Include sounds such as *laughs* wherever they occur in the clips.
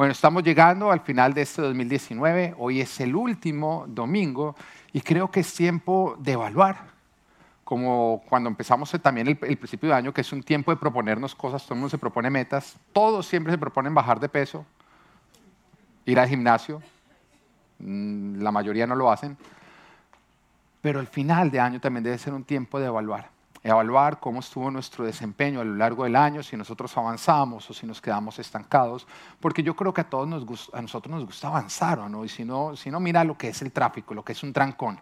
Bueno, estamos llegando al final de este 2019. Hoy es el último domingo y creo que es tiempo de evaluar. Como cuando empezamos también el, principio de año, que es un tiempo de proponernos cosas, todo el mundo se propone metas, todos siempre se proponen bajar de peso, ir al gimnasio, mm, la mayoría no lo hacen, pero el final de año también debe ser un tiempo de evaluar evaluar cómo estuvo nuestro desempeño a lo largo del año, si nosotros avanzamos o si nos quedamos estancados, porque yo creo que a todos nos a nosotros nos gusta avanzar, ¿o no? Y si no, si no, mira lo que es el tráfico, lo que es un trancón.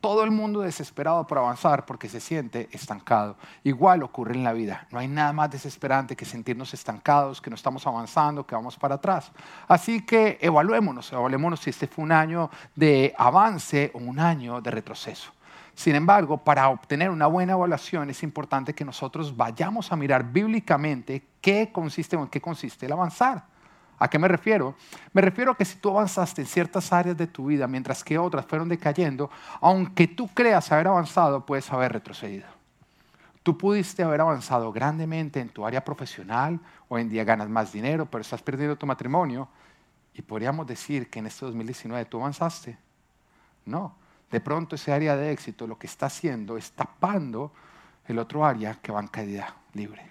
Todo el mundo desesperado por avanzar porque se siente estancado. Igual ocurre en la vida. No hay nada más desesperante que sentirnos estancados, que no estamos avanzando, que vamos para atrás. Así que evaluémonos, evaluémonos si este fue un año de avance o un año de retroceso. Sin embargo, para obtener una buena evaluación es importante que nosotros vayamos a mirar bíblicamente qué consiste o en qué consiste el avanzar. ¿A qué me refiero? Me refiero a que si tú avanzaste en ciertas áreas de tu vida mientras que otras fueron decayendo, aunque tú creas haber avanzado, puedes haber retrocedido. Tú pudiste haber avanzado grandemente en tu área profesional, hoy en día ganas más dinero, pero estás perdiendo tu matrimonio y podríamos decir que en este 2019 tú avanzaste. No, de pronto ese área de éxito lo que está haciendo es tapando el otro área que va en caída libre.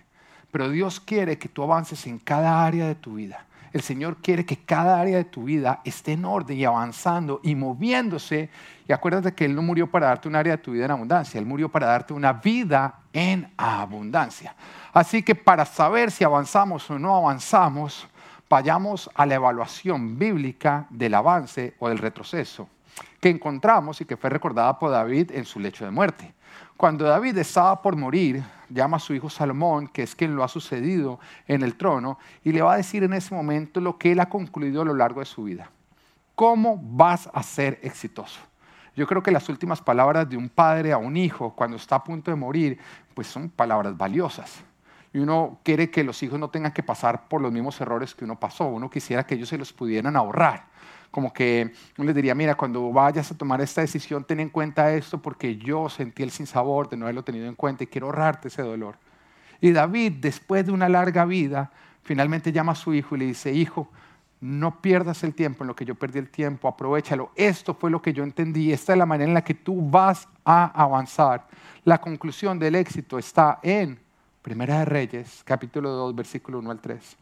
Pero Dios quiere que tú avances en cada área de tu vida. El Señor quiere que cada área de tu vida esté en orden y avanzando y moviéndose. Y acuérdate que Él no murió para darte un área de tu vida en abundancia, Él murió para darte una vida en abundancia. Así que para saber si avanzamos o no avanzamos, vayamos a la evaluación bíblica del avance o del retroceso que encontramos y que fue recordada por David en su lecho de muerte. Cuando David estaba por morir, llama a su hijo Salomón, que es quien lo ha sucedido en el trono, y le va a decir en ese momento lo que él ha concluido a lo largo de su vida. ¿Cómo vas a ser exitoso? Yo creo que las últimas palabras de un padre a un hijo cuando está a punto de morir, pues son palabras valiosas. Y uno quiere que los hijos no tengan que pasar por los mismos errores que uno pasó. Uno quisiera que ellos se los pudieran ahorrar como que les diría, mira, cuando vayas a tomar esta decisión, ten en cuenta esto porque yo sentí el sinsabor de no haberlo tenido en cuenta y quiero ahorrarte ese dolor. Y David, después de una larga vida, finalmente llama a su hijo y le dice, hijo, no pierdas el tiempo en lo que yo perdí el tiempo, aprovechalo. Esto fue lo que yo entendí, esta es la manera en la que tú vas a avanzar. La conclusión del éxito está en Primera de Reyes, capítulo 2, versículo 1 al 3.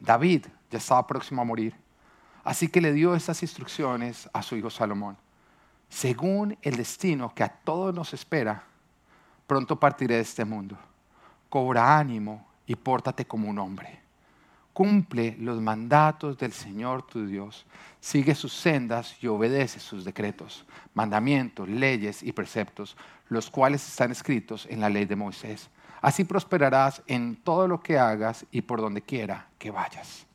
David ya estaba próximo a morir Así que le dio estas instrucciones a su hijo Salomón. Según el destino que a todos nos espera, pronto partiré de este mundo. Cobra ánimo y pórtate como un hombre. Cumple los mandatos del Señor tu Dios. Sigue sus sendas y obedece sus decretos, mandamientos, leyes y preceptos, los cuales están escritos en la ley de Moisés. Así prosperarás en todo lo que hagas y por donde quiera que vayas.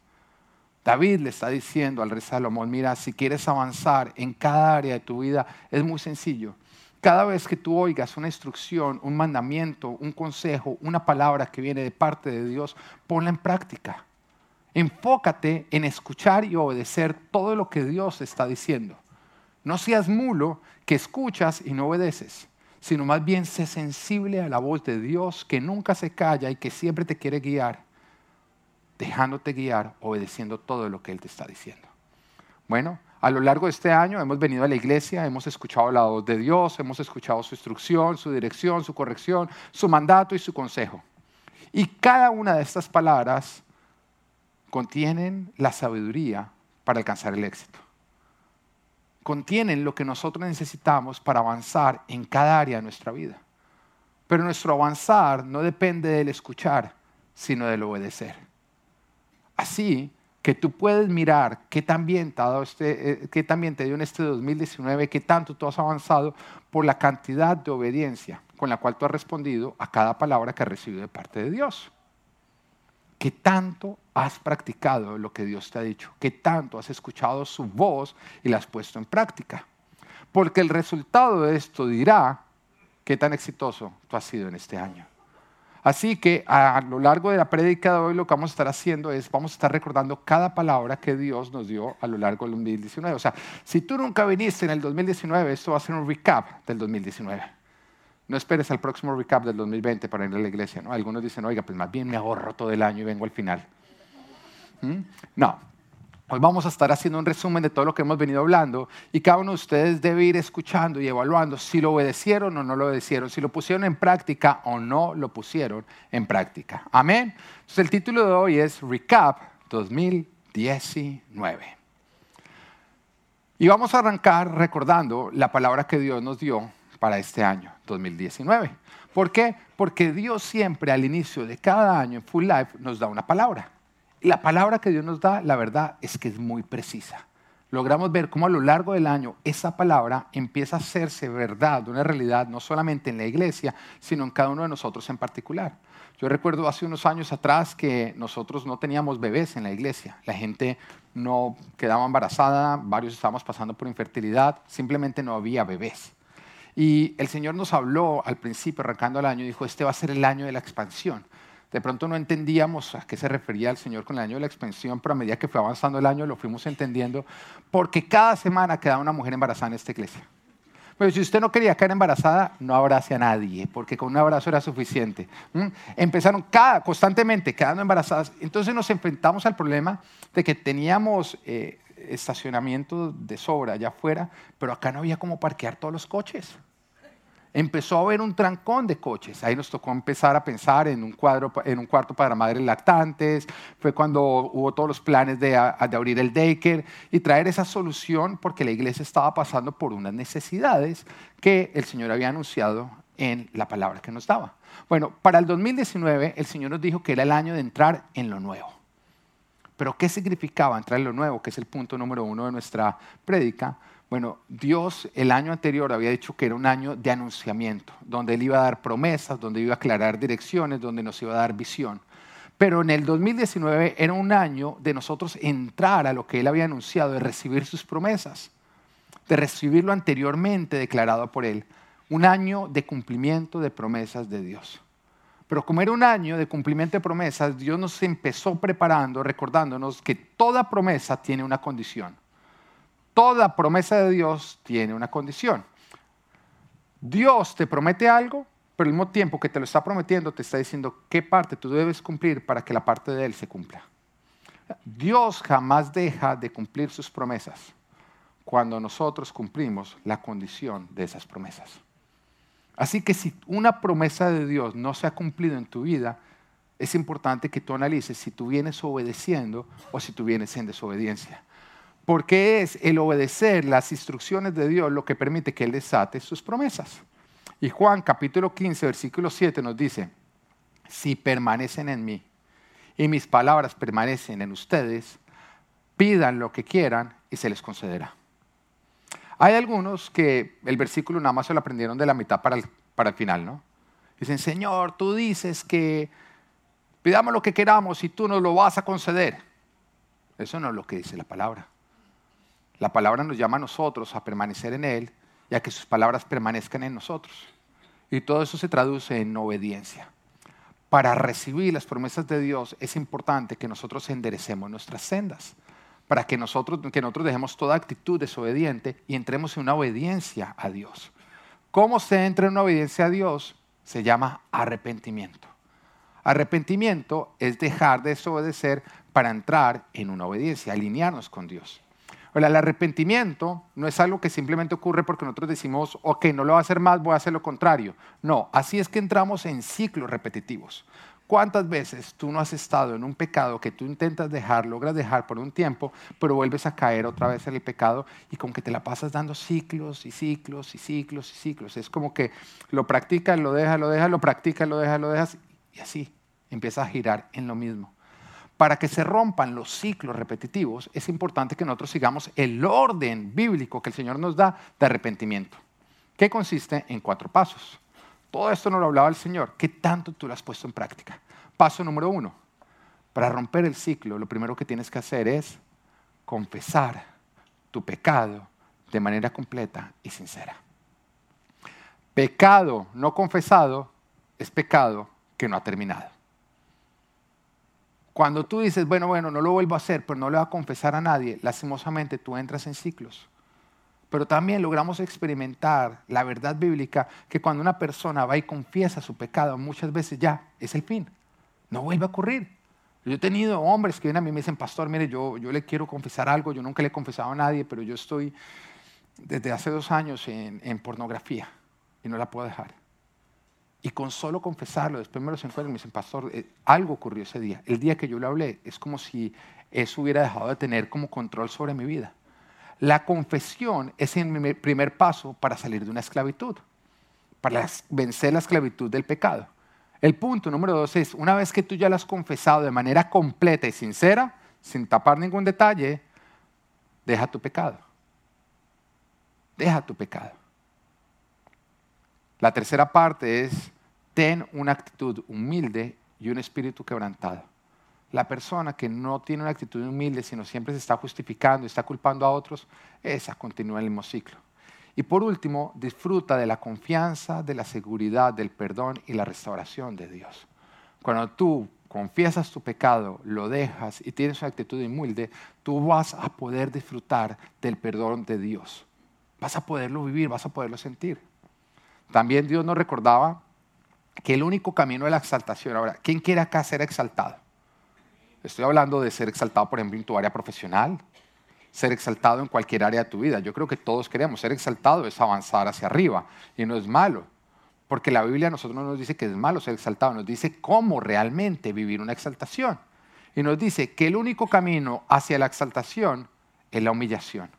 David le está diciendo al rey Salomón, mira, si quieres avanzar en cada área de tu vida, es muy sencillo. Cada vez que tú oigas una instrucción, un mandamiento, un consejo, una palabra que viene de parte de Dios, ponla en práctica. Enfócate en escuchar y obedecer todo lo que Dios está diciendo. No seas mulo que escuchas y no obedeces, sino más bien sé sensible a la voz de Dios que nunca se calla y que siempre te quiere guiar dejándote guiar, obedeciendo todo lo que Él te está diciendo. Bueno, a lo largo de este año hemos venido a la iglesia, hemos escuchado la voz de Dios, hemos escuchado su instrucción, su dirección, su corrección, su mandato y su consejo. Y cada una de estas palabras contienen la sabiduría para alcanzar el éxito. Contienen lo que nosotros necesitamos para avanzar en cada área de nuestra vida. Pero nuestro avanzar no depende del escuchar, sino del obedecer. Así que tú puedes mirar qué también te, este, eh, también te dio en este 2019, qué tanto tú has avanzado por la cantidad de obediencia con la cual tú has respondido a cada palabra que has recibido de parte de Dios. ¿Qué tanto has practicado lo que Dios te ha dicho? ¿Qué tanto has escuchado su voz y la has puesto en práctica? Porque el resultado de esto dirá qué tan exitoso tú has sido en este año. Así que a lo largo de la prédica de hoy lo que vamos a estar haciendo es, vamos a estar recordando cada palabra que Dios nos dio a lo largo del 2019. O sea, si tú nunca viniste en el 2019, esto va a ser un recap del 2019. No esperes al próximo recap del 2020 para ir a la iglesia. ¿no? Algunos dicen, oiga, pues más bien me ahorro todo el año y vengo al final. ¿Mm? No. Vamos a estar haciendo un resumen de todo lo que hemos venido hablando y cada uno de ustedes debe ir escuchando y evaluando si lo obedecieron o no lo obedecieron, si lo pusieron en práctica o no lo pusieron en práctica. Amén. Entonces el título de hoy es Recap 2019. Y vamos a arrancar recordando la palabra que Dios nos dio para este año 2019. ¿Por qué? Porque Dios siempre al inicio de cada año en Full Life nos da una palabra. La palabra que Dios nos da, la verdad es que es muy precisa. Logramos ver cómo a lo largo del año esa palabra empieza a hacerse verdad, una realidad, no solamente en la iglesia, sino en cada uno de nosotros en particular. Yo recuerdo hace unos años atrás que nosotros no teníamos bebés en la iglesia. La gente no quedaba embarazada, varios estábamos pasando por infertilidad, simplemente no había bebés. Y el Señor nos habló al principio, arrancando el año, dijo, este va a ser el año de la expansión. De pronto no entendíamos a qué se refería el Señor con el año de la expansión, pero a medida que fue avanzando el año lo fuimos entendiendo, porque cada semana quedaba una mujer embarazada en esta iglesia. Pero si usted no quería quedar embarazada, no abrace a nadie, porque con un abrazo era suficiente. Empezaron cada, constantemente quedando embarazadas. Entonces nos enfrentamos al problema de que teníamos eh, estacionamiento de sobra allá afuera, pero acá no había cómo parquear todos los coches. Empezó a haber un trancón de coches. Ahí nos tocó empezar a pensar en un, cuadro, en un cuarto para madres lactantes. Fue cuando hubo todos los planes de, de abrir el daycare y traer esa solución porque la iglesia estaba pasando por unas necesidades que el Señor había anunciado en la palabra que nos daba. Bueno, para el 2019 el Señor nos dijo que era el año de entrar en lo nuevo. Pero ¿qué significaba entrar en lo nuevo? Que es el punto número uno de nuestra prédica. Bueno, Dios el año anterior había dicho que era un año de anunciamiento, donde Él iba a dar promesas, donde iba a aclarar direcciones, donde nos iba a dar visión. Pero en el 2019 era un año de nosotros entrar a lo que Él había anunciado, de recibir sus promesas, de recibir lo anteriormente declarado por Él. Un año de cumplimiento de promesas de Dios. Pero como era un año de cumplimiento de promesas, Dios nos empezó preparando, recordándonos que toda promesa tiene una condición. Toda promesa de Dios tiene una condición. Dios te promete algo, pero al mismo tiempo que te lo está prometiendo, te está diciendo qué parte tú debes cumplir para que la parte de Él se cumpla. Dios jamás deja de cumplir sus promesas cuando nosotros cumplimos la condición de esas promesas. Así que si una promesa de Dios no se ha cumplido en tu vida, es importante que tú analices si tú vienes obedeciendo o si tú vienes en desobediencia. Porque es el obedecer las instrucciones de Dios lo que permite que Él desate sus promesas. Y Juan capítulo 15, versículo 7 nos dice, si permanecen en mí y mis palabras permanecen en ustedes, pidan lo que quieran y se les concederá. Hay algunos que el versículo nada más se lo aprendieron de la mitad para el, para el final, ¿no? Dicen, Señor, tú dices que pidamos lo que queramos y tú nos lo vas a conceder. Eso no es lo que dice la palabra. La palabra nos llama a nosotros a permanecer en Él y a que sus palabras permanezcan en nosotros. Y todo eso se traduce en obediencia. Para recibir las promesas de Dios es importante que nosotros enderecemos nuestras sendas para que nosotros, que nosotros dejemos toda actitud desobediente y entremos en una obediencia a Dios. ¿Cómo se entra en una obediencia a Dios? Se llama arrepentimiento. Arrepentimiento es dejar de desobedecer para entrar en una obediencia, alinearnos con Dios. El arrepentimiento no es algo que simplemente ocurre porque nosotros decimos, ok, no lo voy a hacer más, voy a hacer lo contrario. No, así es que entramos en ciclos repetitivos. ¿Cuántas veces tú no has estado en un pecado que tú intentas dejar, logras dejar por un tiempo, pero vuelves a caer otra vez en el pecado y como que te la pasas dando ciclos y ciclos y ciclos y ciclos? Es como que lo practicas, lo dejas, lo dejas, lo practicas, lo dejas, lo dejas y así empieza a girar en lo mismo. Para que se rompan los ciclos repetitivos, es importante que nosotros sigamos el orden bíblico que el Señor nos da de arrepentimiento, que consiste en cuatro pasos. Todo esto nos lo hablaba el Señor. ¿Qué tanto tú lo has puesto en práctica? Paso número uno. Para romper el ciclo, lo primero que tienes que hacer es confesar tu pecado de manera completa y sincera. Pecado no confesado es pecado que no ha terminado. Cuando tú dices, bueno, bueno, no lo vuelvo a hacer, pero no le voy a confesar a nadie, lastimosamente tú entras en ciclos pero también logramos experimentar la verdad bíblica que cuando una persona va y confiesa su pecado, muchas veces ya es el fin. No vuelve a ocurrir. Yo he tenido hombres que vienen a mí y me dicen, pastor, mire, yo, yo le quiero confesar algo, yo nunca le he confesado a nadie, pero yo estoy desde hace dos años en, en pornografía y no la puedo dejar. Y con solo confesarlo, después me los encuentro y me dicen, pastor, eh, algo ocurrió ese día. El día que yo le hablé, es como si eso hubiera dejado de tener como control sobre mi vida. La confesión es el primer paso para salir de una esclavitud, para vencer la esclavitud del pecado. El punto número dos es, una vez que tú ya lo has confesado de manera completa y sincera, sin tapar ningún detalle, deja tu pecado. Deja tu pecado. La tercera parte es, ten una actitud humilde y un espíritu quebrantado. La persona que no tiene una actitud humilde, sino siempre se está justificando y está culpando a otros, esa continúa el mismo ciclo. Y por último, disfruta de la confianza, de la seguridad, del perdón y la restauración de Dios. Cuando tú confiesas tu pecado, lo dejas y tienes una actitud humilde, tú vas a poder disfrutar del perdón de Dios. Vas a poderlo vivir, vas a poderlo sentir. También Dios nos recordaba que el único camino de la exaltación, ahora, ¿quién quiere acá ser exaltado? Estoy hablando de ser exaltado, por ejemplo, en tu área profesional, ser exaltado en cualquier área de tu vida. Yo creo que todos queremos. Ser exaltado es avanzar hacia arriba y no es malo. Porque la Biblia a nosotros no nos dice que es malo ser exaltado, nos dice cómo realmente vivir una exaltación. Y nos dice que el único camino hacia la exaltación es la humillación.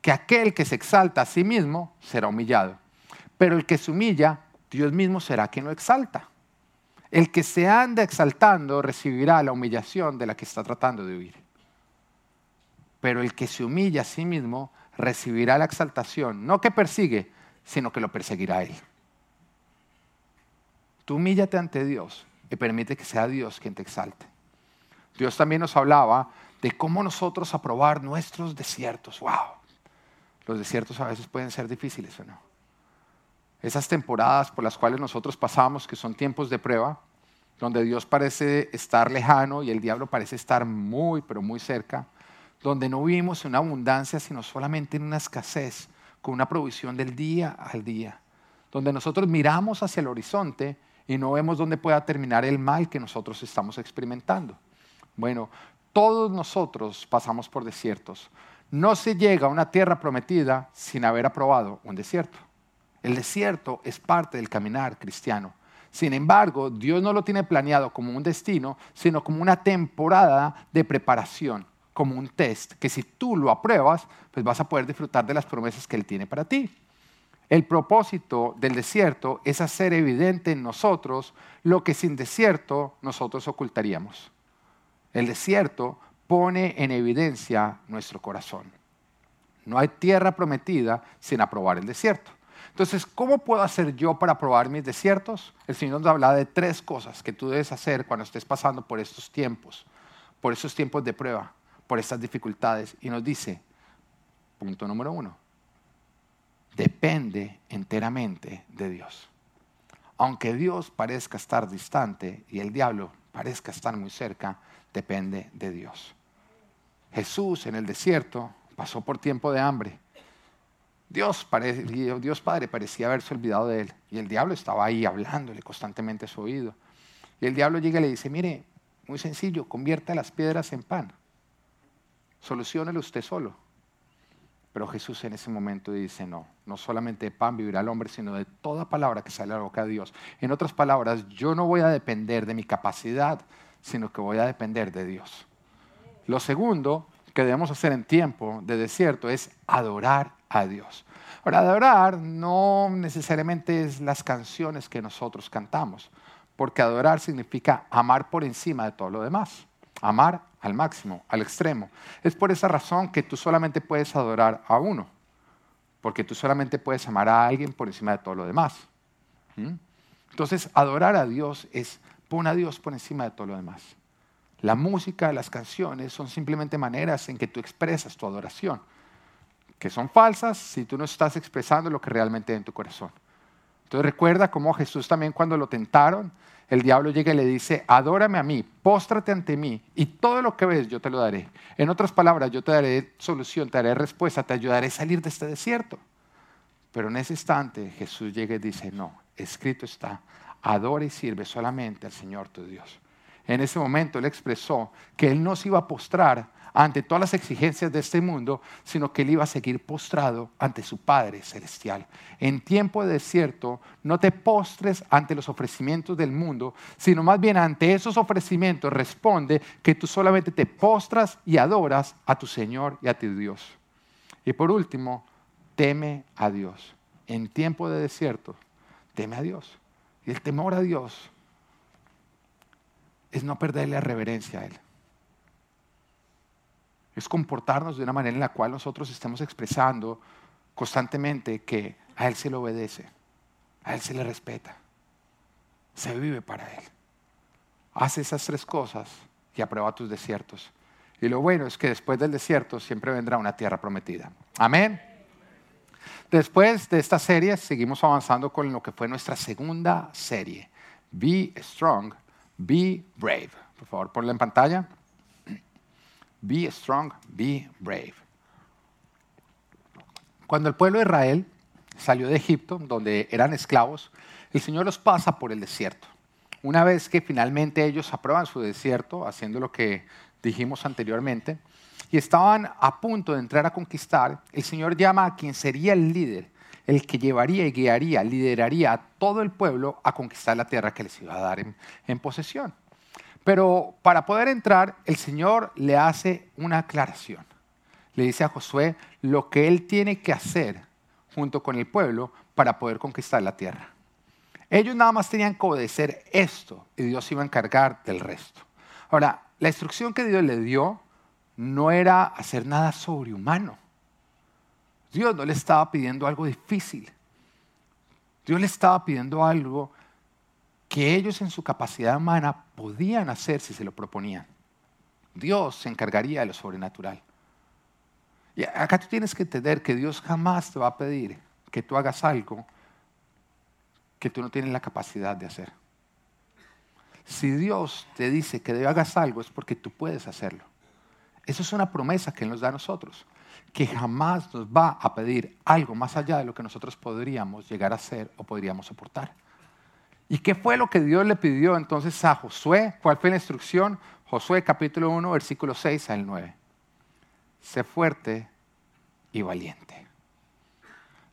Que aquel que se exalta a sí mismo será humillado. Pero el que se humilla, Dios mismo será quien lo exalta. El que se anda exaltando recibirá la humillación de la que está tratando de huir pero el que se humilla a sí mismo recibirá la exaltación, no que persigue, sino que lo perseguirá él. Tú humíllate ante Dios y permite que sea Dios quien te exalte. Dios también nos hablaba de cómo nosotros aprobar nuestros desiertos. ¡Wow! Los desiertos a veces pueden ser difíciles o no. Esas temporadas por las cuales nosotros pasamos, que son tiempos de prueba, donde Dios parece estar lejano y el diablo parece estar muy, pero muy cerca, donde no vivimos en una abundancia, sino solamente en una escasez, con una provisión del día al día, donde nosotros miramos hacia el horizonte y no vemos dónde pueda terminar el mal que nosotros estamos experimentando. Bueno, todos nosotros pasamos por desiertos. No se llega a una tierra prometida sin haber aprobado un desierto. El desierto es parte del caminar cristiano. Sin embargo, Dios no lo tiene planeado como un destino, sino como una temporada de preparación como un test que si tú lo apruebas, pues vas a poder disfrutar de las promesas que Él tiene para ti. El propósito del desierto es hacer evidente en nosotros lo que sin desierto nosotros ocultaríamos. El desierto pone en evidencia nuestro corazón. No hay tierra prometida sin aprobar el desierto. Entonces, ¿cómo puedo hacer yo para aprobar mis desiertos? El Señor nos habla de tres cosas que tú debes hacer cuando estés pasando por estos tiempos, por estos tiempos de prueba por estas dificultades y nos dice, punto número uno, depende enteramente de Dios. Aunque Dios parezca estar distante y el diablo parezca estar muy cerca, depende de Dios. Jesús en el desierto pasó por tiempo de hambre. Dios, Padre parecía haberse olvidado de él y el diablo estaba ahí hablándole constantemente a su oído. Y el diablo llega y le dice, mire, muy sencillo, convierta las piedras en pan. Solucionelo usted solo. Pero Jesús en ese momento dice, no, no solamente de pan vivirá el hombre, sino de toda palabra que sale a la boca de Dios. En otras palabras, yo no voy a depender de mi capacidad, sino que voy a depender de Dios. Lo segundo que debemos hacer en tiempo de desierto es adorar a Dios. Ahora, adorar no necesariamente es las canciones que nosotros cantamos, porque adorar significa amar por encima de todo lo demás. Amar al máximo, al extremo. Es por esa razón que tú solamente puedes adorar a uno, porque tú solamente puedes amar a alguien por encima de todo lo demás. Entonces, adorar a Dios es pon a Dios por encima de todo lo demás. La música, las canciones son simplemente maneras en que tú expresas tu adoración, que son falsas si tú no estás expresando lo que realmente hay en tu corazón. Entonces recuerda cómo Jesús también cuando lo tentaron, el diablo llega y le dice, adórame a mí, póstrate ante mí y todo lo que ves yo te lo daré. En otras palabras, yo te daré solución, te daré respuesta, te ayudaré a salir de este desierto. Pero en ese instante Jesús llega y dice, no, escrito está, adora y sirve solamente al Señor tu Dios. en ese momento él expresó que él no se iba a postrar ante todas las exigencias de este mundo, sino que él iba a seguir postrado ante su Padre Celestial. En tiempo de desierto, no te postres ante los ofrecimientos del mundo, sino más bien ante esos ofrecimientos responde que tú solamente te postras y adoras a tu Señor y a tu Dios. Y por último, teme a Dios. En tiempo de desierto, teme a Dios. Y el temor a Dios es no perderle reverencia a Él es comportarnos de una manera en la cual nosotros estemos expresando constantemente que a Él se le obedece, a Él se le respeta, se vive para Él. Haz esas tres cosas y aprueba tus desiertos. Y lo bueno es que después del desierto siempre vendrá una tierra prometida. Amén. Después de esta serie seguimos avanzando con lo que fue nuestra segunda serie. Be strong, be brave. Por favor, ponla en pantalla. Be strong, be brave. Cuando el pueblo de Israel salió de Egipto, donde eran esclavos, el Señor los pasa por el desierto. Una vez que finalmente ellos aprueban su desierto, haciendo lo que dijimos anteriormente, y estaban a punto de entrar a conquistar, el Señor llama a quien sería el líder, el que llevaría y guiaría, lideraría a todo el pueblo a conquistar la tierra que les iba a dar en, en posesión. Pero para poder entrar, el Señor le hace una aclaración. Le dice a Josué lo que él tiene que hacer junto con el pueblo para poder conquistar la tierra. Ellos nada más tenían que obedecer esto y Dios iba a encargar del resto. Ahora, la instrucción que Dios le dio no era hacer nada sobrehumano. Dios no le estaba pidiendo algo difícil. Dios le estaba pidiendo algo que ellos en su capacidad humana podían hacer si se lo proponían. Dios se encargaría de lo sobrenatural. Y acá tú tienes que entender que Dios jamás te va a pedir que tú hagas algo que tú no tienes la capacidad de hacer. Si Dios te dice que hagas algo es porque tú puedes hacerlo. Eso es una promesa que Él nos da a nosotros, que jamás nos va a pedir algo más allá de lo que nosotros podríamos llegar a hacer o podríamos soportar. ¿Y qué fue lo que Dios le pidió entonces a Josué? ¿Cuál fue la instrucción? Josué capítulo 1, versículo 6 al 9. Sé fuerte y valiente.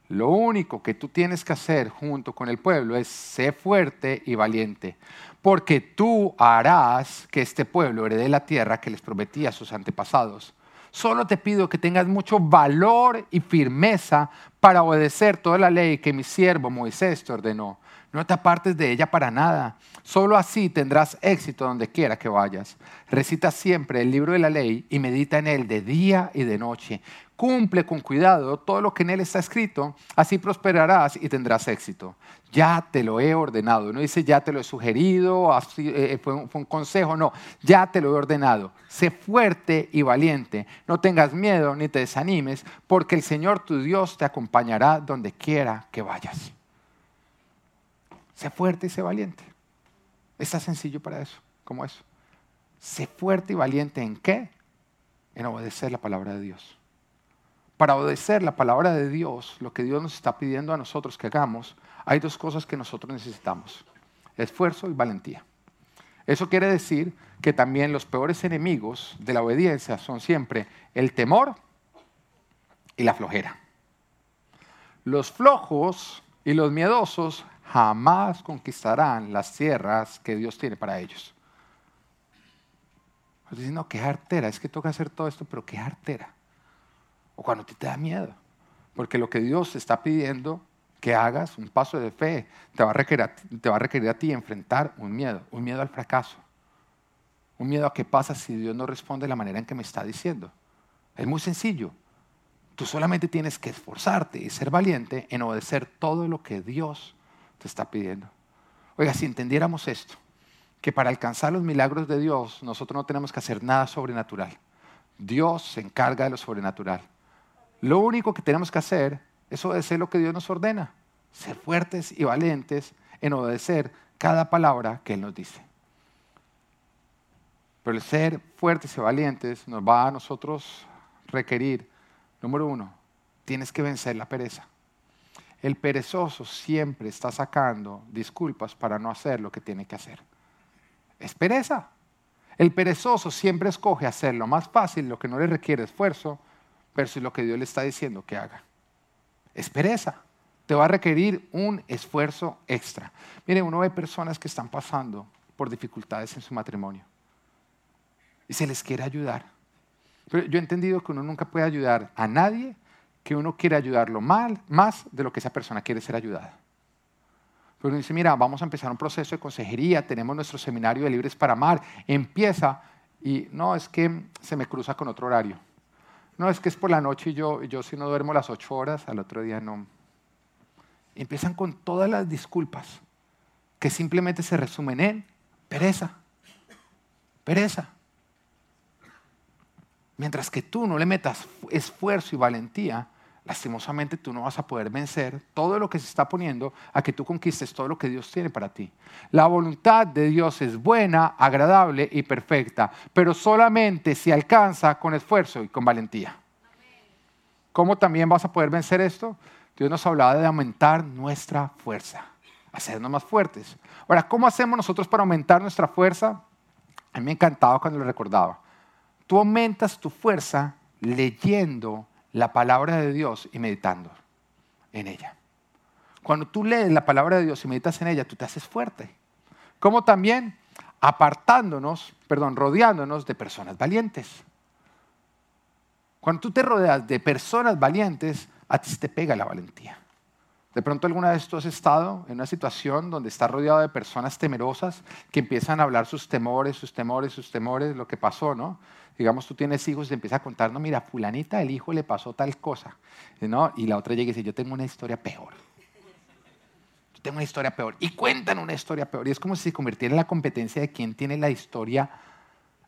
Lo único que tú tienes que hacer junto con el pueblo es ser fuerte y valiente, porque tú harás que este pueblo herede la tierra que les prometía a sus antepasados. Solo te pido que tengas mucho valor y firmeza para obedecer toda la ley que mi siervo Moisés te ordenó no te apartes de ella para nada. Solo así tendrás éxito donde quiera que vayas. Recita siempre el libro de la ley y medita en él de día y de noche. Cumple con cuidado todo lo que en él está escrito, así prosperarás y tendrás éxito. Ya te lo he ordenado. No dice ya te lo he sugerido, eh, un, fue un consejo, no, ya te lo he ordenado. Sé fuerte y valiente. No tengas miedo ni te desanimes, porque el Señor tu Dios te acompañará donde quiera que vayas. Sé fuerte y sé valiente. Está sencillo para eso, como eso. Sé fuerte y valiente en qué? En obedecer la palabra de Dios. Para obedecer la palabra de Dios, lo que Dios nos está pidiendo a nosotros que hagamos, hay dos cosas que nosotros necesitamos. Esfuerzo y valentía. Eso quiere decir que también los peores enemigos de la obediencia son siempre el temor y la flojera. Los flojos y los miedosos jamás conquistarán las tierras que Dios tiene para ellos. Pues dicen, no, qué artera, es que toca hacer todo esto, pero qué artera. O cuando te, te da miedo, porque lo que Dios está pidiendo que hagas, un paso de fe, te va, a requerir, te va a requerir a ti enfrentar un miedo, un miedo al fracaso, un miedo a qué pasa si Dios no responde de la manera en que me está diciendo. Es muy sencillo. Tú solamente tienes que esforzarte y ser valiente en obedecer todo lo que Dios está pidiendo. Oiga, si entendiéramos esto, que para alcanzar los milagros de Dios nosotros no tenemos que hacer nada sobrenatural. Dios se encarga de lo sobrenatural. Lo único que tenemos que hacer es obedecer lo que Dios nos ordena. Ser fuertes y valientes en obedecer cada palabra que Él nos dice. Pero el ser fuertes y valientes nos va a nosotros requerir, número uno, tienes que vencer la pereza. El perezoso siempre está sacando disculpas para no hacer lo que tiene que hacer. Es pereza. El perezoso siempre escoge hacer lo más fácil, lo que no le requiere esfuerzo, versus lo que Dios le está diciendo que haga. Es pereza. Te va a requerir un esfuerzo extra. Mire, uno ve personas que están pasando por dificultades en su matrimonio y se les quiere ayudar. Pero yo he entendido que uno nunca puede ayudar a nadie que uno quiere ayudarlo mal, más de lo que esa persona quiere ser ayudada. Pero uno dice, mira, vamos a empezar un proceso de consejería, tenemos nuestro seminario de Libres para Amar, empieza y no, es que se me cruza con otro horario. No, es que es por la noche y yo, yo si no duermo las ocho horas, al otro día no. Empiezan con todas las disculpas que simplemente se resumen en pereza, pereza. Mientras que tú no le metas esfuerzo y valentía, lastimosamente tú no vas a poder vencer todo lo que se está poniendo a que tú conquistes todo lo que Dios tiene para ti. La voluntad de Dios es buena, agradable y perfecta, pero solamente si alcanza con esfuerzo y con valentía. ¿Cómo también vas a poder vencer esto? Dios nos hablaba de aumentar nuestra fuerza, hacernos más fuertes. Ahora, ¿cómo hacemos nosotros para aumentar nuestra fuerza? A mí me encantaba cuando lo recordaba. Tú aumentas tu fuerza leyendo la palabra de Dios y meditando en ella. Cuando tú lees la palabra de Dios y meditas en ella, tú te haces fuerte. Como también apartándonos, perdón, rodeándonos de personas valientes. Cuando tú te rodeas de personas valientes, a ti te pega la valentía. De pronto alguna vez tú has estado en una situación donde estás rodeado de personas temerosas que empiezan a hablar sus temores, sus temores, sus temores, lo que pasó, ¿no? digamos, tú tienes hijos y te empieza a contar, no, mira, fulanita, el hijo le pasó tal cosa, ¿no? Y la otra llega y dice, yo tengo una historia peor. Yo tengo una historia peor. Y cuentan una historia peor. Y es como si se convirtiera en la competencia de quién tiene la historia,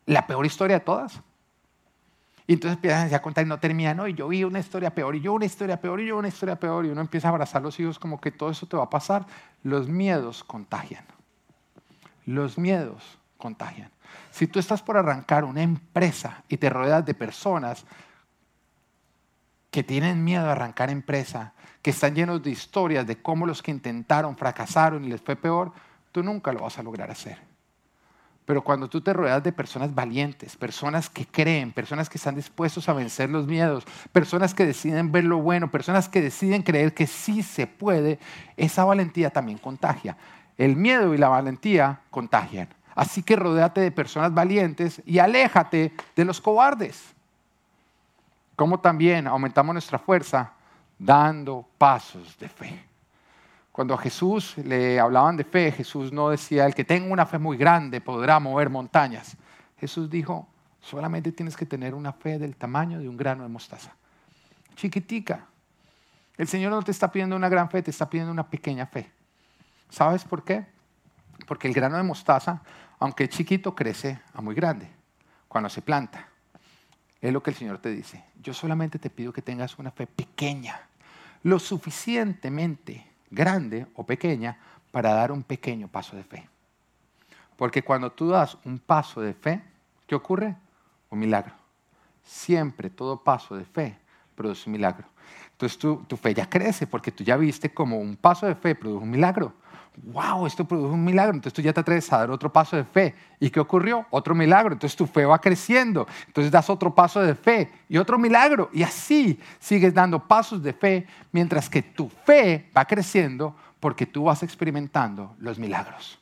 la peor historia de todas. Y entonces empiezan a contar y no terminan, no, y yo vi una historia peor, y yo una historia peor, y yo una historia peor, y uno empieza a abrazar a los hijos como que todo eso te va a pasar. Los miedos contagian. Los miedos contagian. Si tú estás por arrancar una empresa y te rodeas de personas que tienen miedo a arrancar empresa, que están llenos de historias de cómo los que intentaron fracasaron y les fue peor, tú nunca lo vas a lograr hacer. Pero cuando tú te rodeas de personas valientes, personas que creen, personas que están dispuestos a vencer los miedos, personas que deciden ver lo bueno, personas que deciden creer que sí se puede, esa valentía también contagia. El miedo y la valentía contagian. Así que rodéate de personas valientes y aléjate de los cobardes. Como también aumentamos nuestra fuerza dando pasos de fe. Cuando a Jesús le hablaban de fe, Jesús no decía, el que tenga una fe muy grande podrá mover montañas. Jesús dijo, solamente tienes que tener una fe del tamaño de un grano de mostaza. Chiquitica. El Señor no te está pidiendo una gran fe, te está pidiendo una pequeña fe. ¿Sabes por qué? Porque el grano de mostaza aunque chiquito, crece a muy grande cuando se planta. Es lo que el Señor te dice. Yo solamente te pido que tengas una fe pequeña, lo suficientemente grande o pequeña para dar un pequeño paso de fe. Porque cuando tú das un paso de fe, ¿qué ocurre? Un milagro. Siempre todo paso de fe produce un milagro. Entonces tu, tu fe ya crece porque tú ya viste como un paso de fe produce un milagro wow, esto produjo un milagro. Entonces tú ya te atreves a dar otro paso de fe. ¿Y qué ocurrió? Otro milagro. Entonces tu fe va creciendo. Entonces das otro paso de fe y otro milagro. Y así sigues dando pasos de fe mientras que tu fe va creciendo porque tú vas experimentando los milagros.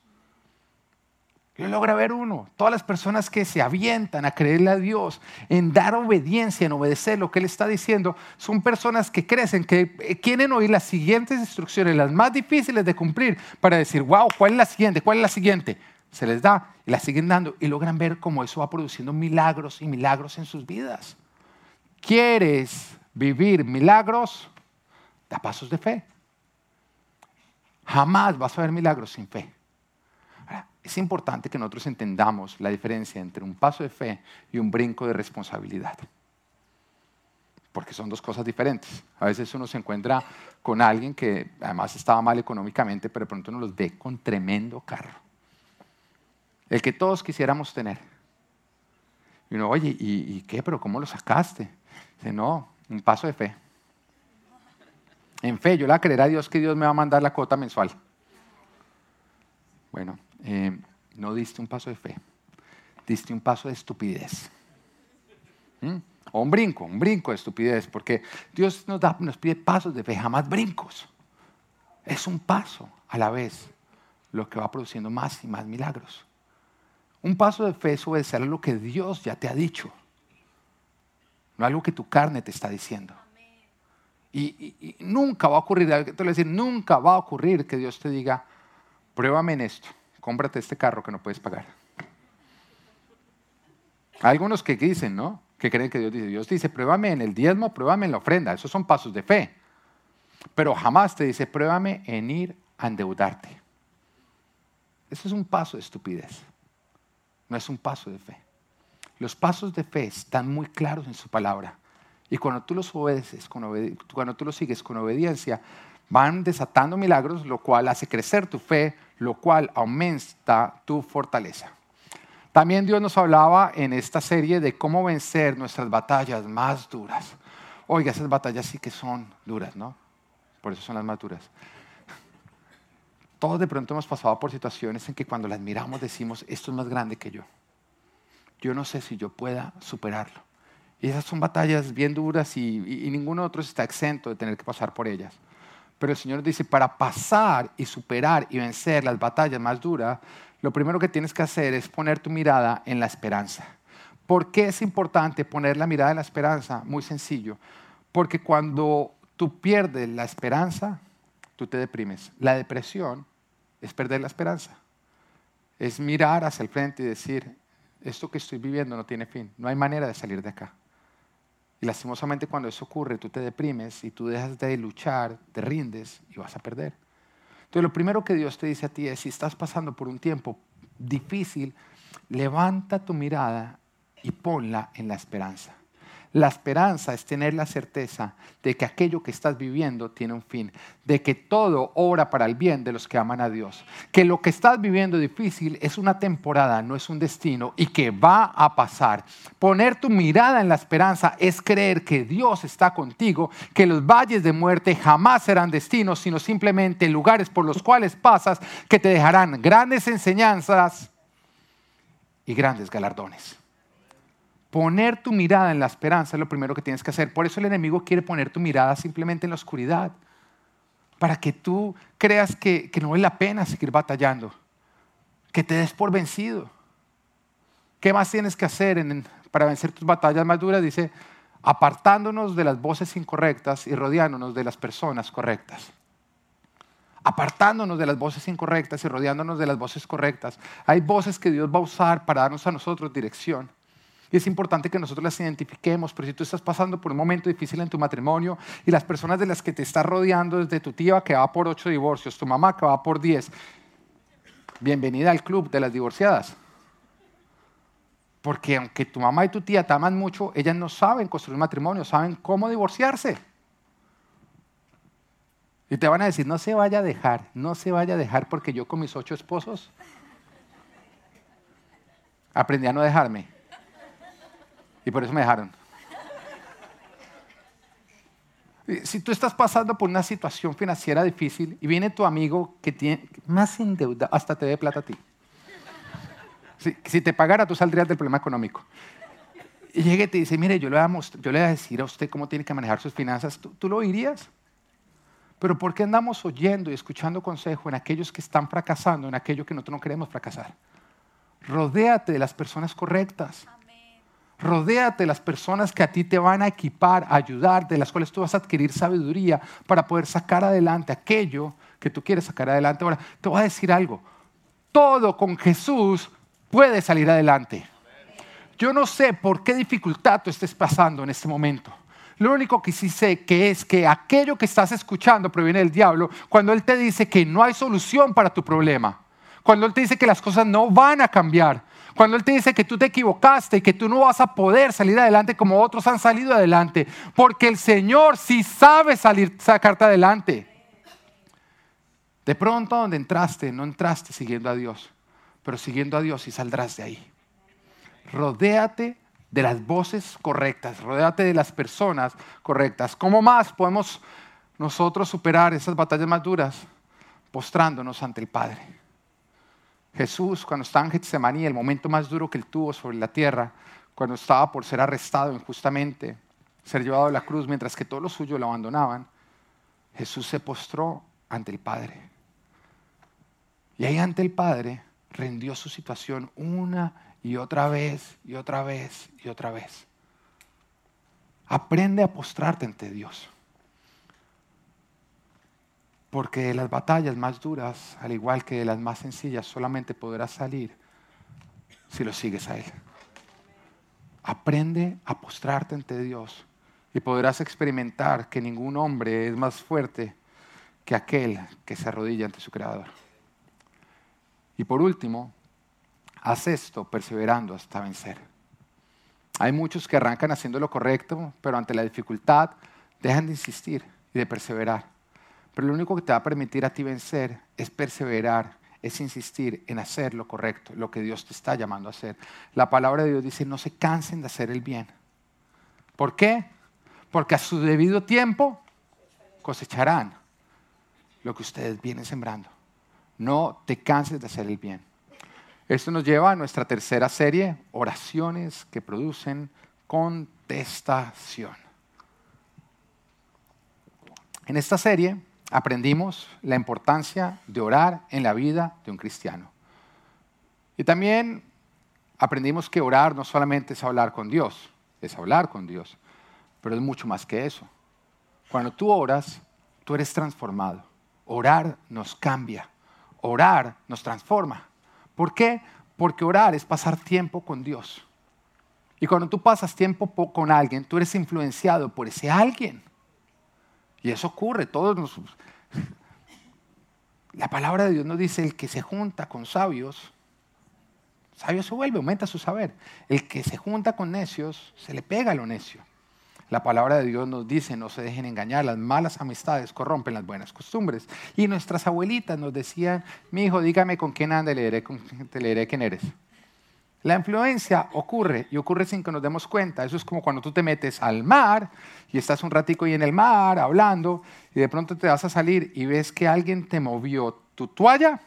Yo logra ver uno. Todas las personas que se avientan a creerle a Dios, en dar obediencia, en obedecer lo que Él está diciendo, son personas que crecen, que eh, quieren oír las siguientes instrucciones, las más difíciles de cumplir, para decir, wow, ¿cuál es la siguiente? ¿Cuál es la siguiente? Se les da y la siguen dando y logran ver cómo eso va produciendo milagros y milagros en sus vidas. ¿Quieres vivir milagros? Da pasos de fe. Jamás vas a ver milagros sin fe es importante que nosotros entendamos la diferencia entre un paso de fe y un brinco de responsabilidad. Porque son dos cosas diferentes. A veces uno se encuentra con alguien que además estaba mal económicamente, pero de pronto uno los ve con tremendo carro. El que todos quisiéramos tener. Y uno, oye, ¿y, qué? ¿Pero cómo lo sacaste? Dice, no, un paso de fe. En fe, yo le voy a creer a Dios que Dios me va a mandar la cuota mensual. Bueno, eh, no diste un paso de fe. diste un paso de estupidez. ¿Mm? O un brinco, un brinco de estupidez, porque Dios nos, da, nos pide pasos de fe, jamás brincos. Es un paso a la vez lo que va produciendo más y más milagros. Un paso de fe es obedecer a lo que Dios ya te ha dicho, no algo que tu carne te está diciendo. Y, nunca va a ocurrir, te decir, nunca va a ocurrir que Dios te diga, pruébame en esto, cómprate este carro que no puedes pagar. Hay algunos que dicen, ¿no? Que creen que Dios dice, Dios dice, pruébame en el diezmo, pruébame en la ofrenda. Esos son pasos de fe. Pero jamás te dice, pruébame en ir a endeudarte. Eso es un paso de estupidez. No es un paso de fe. Los pasos de fe están muy claros en su palabra. Y cuando tú los obedeces, cuando tú los sigues con obediencia, van desatando milagros, lo cual hace crecer tu fe, lo cual aumenta tu fortaleza. También Dios nos hablaba en esta serie de cómo vencer nuestras batallas más duras. Oiga, esas batallas sí que son duras, ¿no? Por eso son las más duras. Todos de pronto hemos pasado por situaciones en que cuando las miramos decimos, esto es más grande que yo. Yo no sé si yo pueda superarlo. Y esas son batallas bien duras y, ninguno de otros está exento de tener que pasar por ellas. Pero el Señor dice, para pasar y superar y vencer las batallas más duras, lo primero que tienes que hacer es poner tu mirada en la esperanza. ¿Por qué es importante poner la mirada en la esperanza? Muy sencillo. Porque cuando tú pierdes la esperanza, tú te deprimes. La depresión es perder la esperanza. Es mirar hacia el frente y decir, esto que estoy viviendo no tiene fin. No hay manera de salir de acá. Y lastimosamente cuando eso ocurre, tú te deprimes y tú dejas de luchar, te rindes y vas a perder. Entonces lo primero que Dios te dice a ti es, si estás pasando por un tiempo difícil, levanta tu mirada y ponla en la esperanza. La esperanza es tener la certeza de que aquello que estás viviendo tiene un fin, de que todo obra para el bien de los que aman a Dios, que lo que estás viviendo difícil es una temporada, no es un destino y que va a pasar. Poner tu mirada en la esperanza es creer que Dios está contigo, que los valles de muerte jamás serán destinos, sino simplemente lugares por los cuales pasas que te dejarán grandes enseñanzas y grandes galardones. Poner tu mirada en la esperanza es lo primero que tienes que hacer. Por eso el enemigo quiere poner tu mirada simplemente en la oscuridad, para que tú creas que, no vale la pena seguir batallando, que te des por vencido. ¿Qué más tienes que hacer para vencer tus batallas más duras? Dice, apartándonos de las voces incorrectas y rodeándonos de las personas correctas. Apartándonos de las voces incorrectas y rodeándonos de las voces correctas. Hay voces que Dios va a usar para darnos a nosotros dirección. Y es importante que nosotros las identifiquemos, pero si tú estás pasando por un momento difícil en tu matrimonio y las personas de las que te estás rodeando, desde tu tía que va por ocho divorcios, tu mamá que va por diez, bienvenida al club de las divorciadas. Porque aunque tu mamá y tu tía te aman mucho, ellas no saben construir matrimonio, saben cómo divorciarse. Y te van a decir, no se vaya a dejar, no se vaya a dejar porque yo con mis ocho esposos aprendí a no dejarme. Y por eso me dejaron. Si tú estás pasando por una situación financiera difícil y viene tu amigo que tiene más endeudado, hasta te dé plata a ti. Si, te pagara, tú saldrías del problema económico. Y llega y te dice, mire, yo le, voy a decir a usted cómo tiene que manejar sus finanzas. ¿Tú, ¿Tú lo oirías? Pero ¿por qué andamos oyendo y escuchando consejo en aquellos que están fracasando, en aquellos que nosotros no queremos fracasar? Rodéate de las personas correctas. Rodéate las personas que a ti te van a equipar, a ayudar, de las cuales tú vas a adquirir sabiduría para poder sacar adelante aquello que tú quieres sacar adelante. Ahora, te voy a decir algo. Todo con Jesús puede salir adelante. Yo no sé por qué dificultad tú estés pasando en este momento. Lo único que sí sé que es que aquello que estás escuchando proviene del diablo cuando Él te dice que no hay solución para tu problema. Cuando Él te dice que las cosas no van a cambiar. Cuando Él te dice que tú te equivocaste y que tú no vas a poder salir adelante como otros han salido adelante, porque el Señor sí sabe salir, sacarte adelante. De pronto donde entraste, no entraste siguiendo a Dios, pero siguiendo a Dios y saldrás de ahí. Rodéate de las voces correctas, rodéate de las personas correctas. ¿Cómo más podemos nosotros superar esas batallas más duras? Postrándonos ante el Padre Jesús, cuando estaba en Getsemaní, el momento más duro que él tuvo sobre la tierra, cuando estaba por ser arrestado injustamente, ser llevado a la cruz, mientras que todos los suyos lo abandonaban, Jesús se postró ante el Padre. Y ahí ante el Padre rendió su situación una y otra vez y otra vez y otra vez. Aprende a postrarte ante Dios. Porque las batallas más duras, al igual que las más sencillas, solamente podrás salir si lo sigues a Él. Aprende a postrarte ante Dios y podrás experimentar que ningún hombre es más fuerte que aquel que se arrodilla ante su Creador. Y por último, haz esto perseverando hasta vencer. Hay muchos que arrancan haciendo lo correcto, pero ante la dificultad dejan de insistir y de perseverar. Pero lo único que te va a permitir a ti vencer es perseverar, es insistir en hacer lo correcto, lo que Dios te está llamando a hacer. La palabra de Dios dice, no se cansen de hacer el bien. ¿Por qué? Porque a su debido tiempo cosecharán lo que ustedes vienen sembrando. No te canses de hacer el bien. Esto nos lleva a nuestra tercera serie, oraciones que producen contestación. En esta serie aprendimos la importancia de orar en la vida de un cristiano. Y también aprendimos que orar no solamente es hablar con Dios, es hablar con Dios, pero es mucho más que eso. Cuando tú oras, tú eres transformado. Orar nos cambia. Orar nos transforma. ¿Por qué? Porque orar es pasar tiempo con Dios. Y cuando tú pasas tiempo con alguien, tú eres influenciado por ese alguien. Y eso ocurre, todos nos... La palabra de Dios nos dice, el que se junta con sabios, sabio se vuelve, aumenta su saber. El que se junta con necios, se le pega a lo necio. La palabra de Dios nos dice, no se dejen engañar, las malas amistades corrompen las buenas costumbres. Y nuestras abuelitas nos decían, mi hijo, dígame con quién anda, le te leeré quién eres. La influencia ocurre y ocurre sin que nos demos cuenta. Eso es como cuando tú te metes al mar y estás un ratico ahí en el mar hablando y de pronto te vas a salir y ves que alguien te movió tu toalla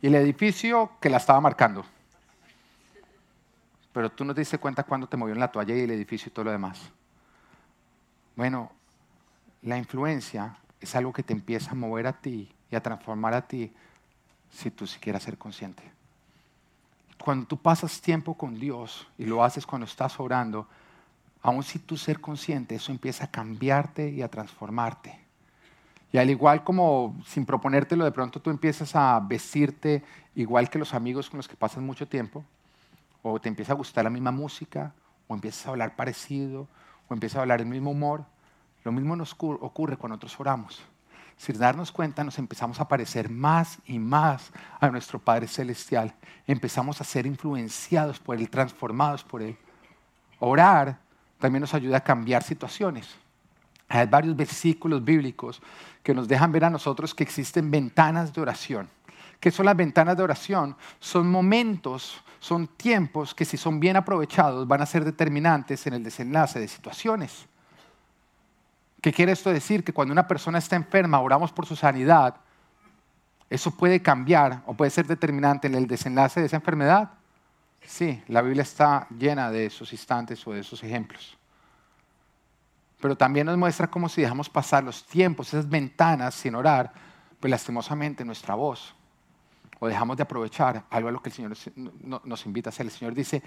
y el edificio que la estaba marcando. Pero tú no te diste cuenta cuando te movió la toalla y el edificio y todo lo demás. Bueno, la influencia es algo que te empieza a mover a ti y a transformar a ti si tú siquiera ser consciente. Cuando tú pasas tiempo con Dios y lo haces cuando estás orando, aun si tú ser consciente, eso empieza a cambiarte y a transformarte. Y al igual como sin proponértelo, de pronto tú empiezas a vestirte igual que los amigos con los que pasas mucho tiempo, o te empieza a gustar la misma música, o empiezas a hablar parecido, o empieza a hablar el mismo humor. Lo mismo nos ocurre cuando nosotros oramos. Sin darnos cuenta, nos empezamos a parecer más y más a nuestro Padre Celestial. Empezamos a ser influenciados por Él, transformados por Él. Orar también nos ayuda a cambiar situaciones. Hay varios versículos bíblicos que nos dejan ver a nosotros que existen ventanas de oración. ¿Qué son las ventanas de oración? Son momentos, son tiempos que si son bien aprovechados van a ser determinantes en el desenlace de situaciones. ¿Qué quiere esto decir? Que cuando una persona está enferma, oramos por su sanidad, eso puede cambiar o puede ser determinante en el desenlace de esa enfermedad. Sí, la Biblia está llena de esos instantes o de esos ejemplos. Pero también nos muestra cómo si dejamos pasar los tiempos, esas ventanas sin orar, pues lastimosamente nuestra voz o dejamos de aprovechar algo a lo que el Señor nos invita a hacer. El Señor dice,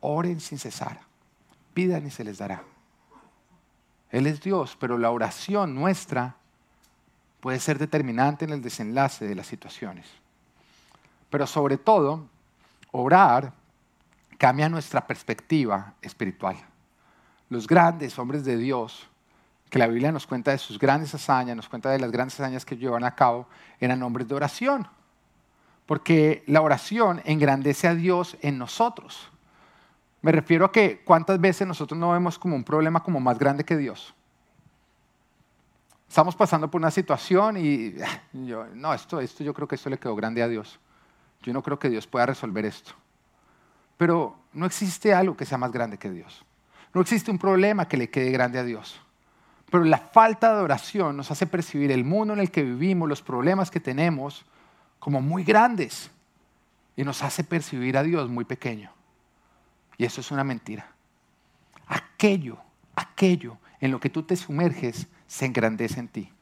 oren sin cesar, pidan y se les dará. Él es Dios, pero la oración nuestra puede ser determinante en el desenlace de las situaciones. Pero sobre todo, orar cambia nuestra perspectiva espiritual. Los grandes hombres de Dios, que la Biblia nos cuenta de sus grandes hazañas, nos cuenta de las grandes hazañas que llevan a cabo, eran hombres de oración porque la oración engrandece a Dios en nosotros. Me refiero a que cuántas veces nosotros no vemos como un problema como más grande que Dios. Estamos pasando por una situación y *sighs* yo, no, esto, esto yo creo que esto le quedó grande a Dios. Yo no creo que Dios pueda resolver esto. Pero no existe algo que sea más grande que Dios. No existe un problema que le quede grande a Dios. Pero la falta de oración nos hace percibir el mundo en el que vivimos, los problemas que tenemos, como muy grandes. y nos hace percibir a Dios muy pequeño. Y eso es una mentira. Aquello, aquello en lo que tú te sumerges se engrandece en ti.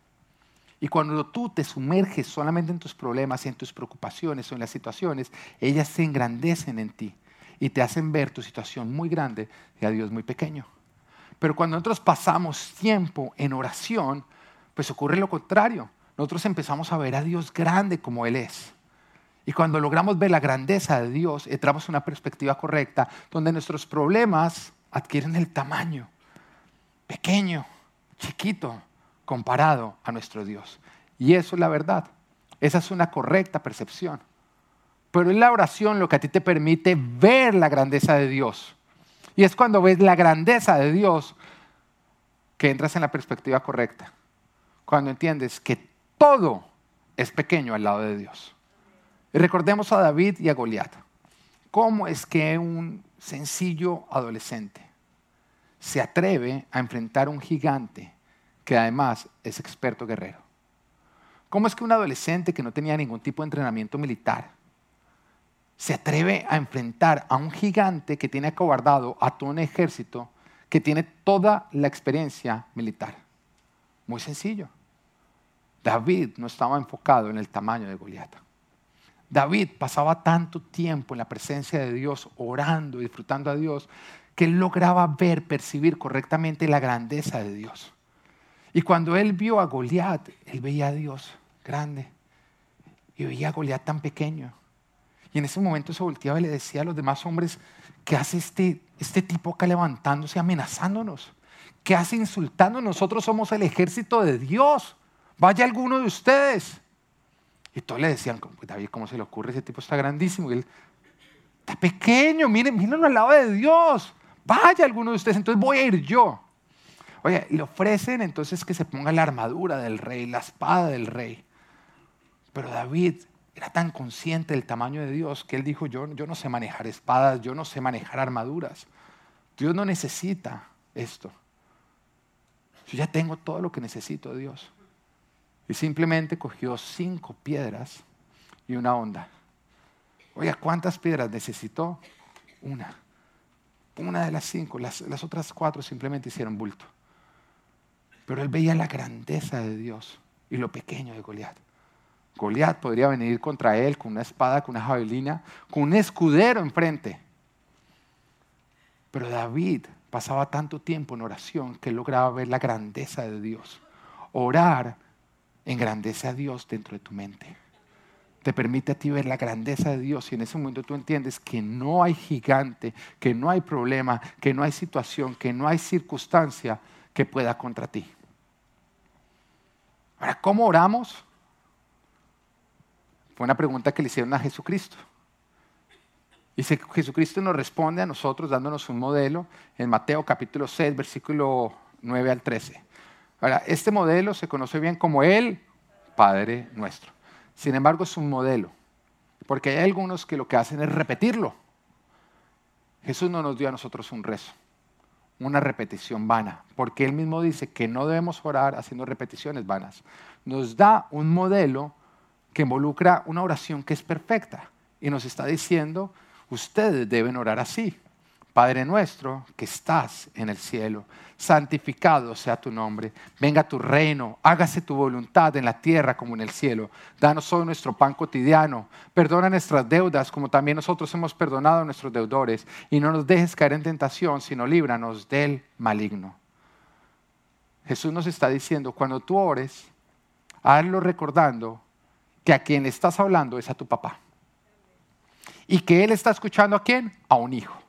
Y cuando tú te sumerges solamente en tus problemas, en tus preocupaciones o en las situaciones, ellas se engrandecen en ti y te hacen ver tu situación muy grande y a Dios muy pequeño. Pero cuando nosotros pasamos tiempo en oración, pues ocurre lo contrario. Nosotros empezamos a ver a Dios grande como Él es. Y cuando logramos ver la grandeza de Dios, entramos en una perspectiva correcta, donde nuestros problemas adquieren el tamaño pequeño, chiquito, comparado a nuestro Dios. Y eso es la verdad. Esa es una correcta percepción. Pero es la oración lo que a ti te permite ver la grandeza de Dios. Y es cuando ves la grandeza de Dios que entras en la perspectiva correcta. Cuando entiendes que todo es pequeño al lado de Dios. Recordemos a David y a Goliat. ¿Cómo es que un sencillo adolescente se atreve a enfrentar a un gigante que además es experto guerrero? ¿Cómo es que un adolescente que no tenía ningún tipo de entrenamiento militar se atreve a enfrentar a un gigante que tiene acobardado a todo un ejército que tiene toda la experiencia militar? Muy sencillo. David no estaba enfocado en el tamaño de Goliat. David pasaba tanto tiempo en la presencia de Dios, orando y disfrutando a Dios, que él lograba ver, percibir correctamente la grandeza de Dios. Y cuando él vio a Goliat, él veía a Dios grande y veía a Goliat tan pequeño. Y en ese momento se volteaba y le decía a los demás hombres, ¿qué hace este, este tipo acá levantándose, amenazándonos? ¿Qué hace insultando? Nosotros somos el ejército de Dios. Vaya alguno de ustedes. Y todos le decían, David, ¿cómo se le ocurre? Ese tipo está grandísimo. Y él, está pequeño, miren, miren al lado de Dios. Vaya alguno de ustedes, entonces voy a ir yo. Oye, le ofrecen entonces que se ponga la armadura del rey, la espada del rey. Pero David era tan consciente del tamaño de Dios que él dijo, yo, yo no sé manejar espadas, yo no sé manejar armaduras. Dios no necesita esto. Yo ya tengo todo lo que necesito, Dios. Simplemente cogió cinco piedras y una onda. Oiga, ¿cuántas piedras necesitó? Una. Una de las cinco. Las, las otras cuatro simplemente hicieron bulto. Pero él veía la grandeza de Dios y lo pequeño de Goliat. Goliat podría venir contra él con una espada, con una javelina, con un escudero enfrente. Pero David pasaba tanto tiempo en oración que lograba ver la grandeza de Dios. Orar engrandece a Dios dentro de tu mente. Te permite a ti ver la grandeza de Dios y en ese momento tú entiendes que no hay gigante, que no hay problema, que no hay situación, que no hay circunstancia que pueda contra ti. Ahora, ¿cómo oramos? Fue una pregunta que le hicieron a Jesucristo. Y Jesucristo nos responde a nosotros dándonos un modelo en Mateo capítulo 6, versículo 9 al 13. Ahora, este modelo se conoce bien como el Padre Nuestro. Sin embargo, es un modelo, porque hay algunos que lo que hacen es repetirlo. Jesús no nos dio a nosotros un rezo, una repetición vana, porque Él mismo dice que no debemos orar haciendo repeticiones vanas. Nos da un modelo que involucra una oración que es perfecta y nos está diciendo, ustedes deben orar así. Padre nuestro que estás en el cielo, santificado sea tu nombre, venga tu reino, hágase tu voluntad en la tierra como en el cielo. Danos hoy nuestro pan cotidiano, perdona nuestras deudas como también nosotros hemos perdonado a nuestros deudores y no nos dejes caer en tentación, sino líbranos del maligno. Jesús nos está diciendo, cuando tú ores, hazlo recordando que a quien estás hablando es a tu papá. Y que Él está escuchando a quién? A un hijo.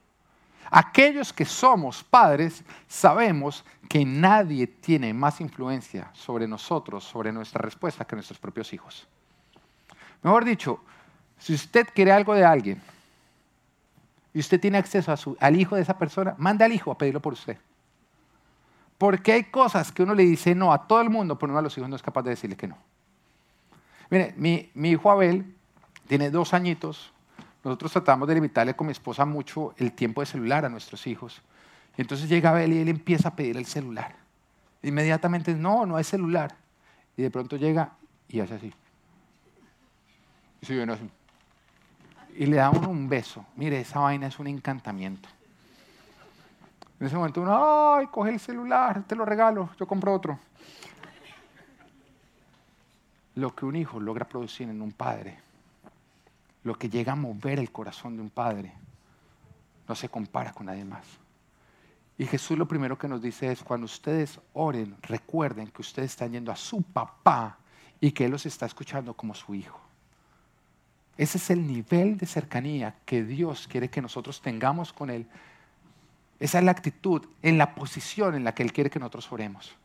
Aquellos que somos padres sabemos que nadie tiene más influencia sobre nosotros, sobre nuestra respuesta, que nuestros propios hijos. Mejor dicho, si usted quiere algo de alguien y usted tiene acceso al hijo de esa persona, mande al hijo a pedirlo por usted. Porque hay cosas que uno le dice no a todo el mundo, pero uno a los hijos no es capaz de decirle que no. Mire, mi, mi hijo Abel tiene dos añitos, nosotros tratamos de limitarle con mi esposa mucho el tiempo de celular a nuestros hijos. Y entonces llega Abel y él empieza a pedir el celular. Inmediatamente, no, no hay celular. Y de pronto llega y hace así. Y se viene así. y le da uno un beso. Mire, esa vaina es un encantamiento. En ese momento uno, ay, coge el celular, te lo regalo, yo compro otro. Lo que un hijo logra producir en un padre, lo que llega a mover el corazón de un padre, no se compara con nadie más. Y Jesús lo primero que nos dice es, cuando ustedes oren, recuerden que ustedes están yendo a su papá y que Él los está escuchando como su hijo. Ese es el nivel de cercanía que Dios quiere que nosotros tengamos con Él. Esa es la actitud, en la posición en la que Él quiere que nosotros oremos.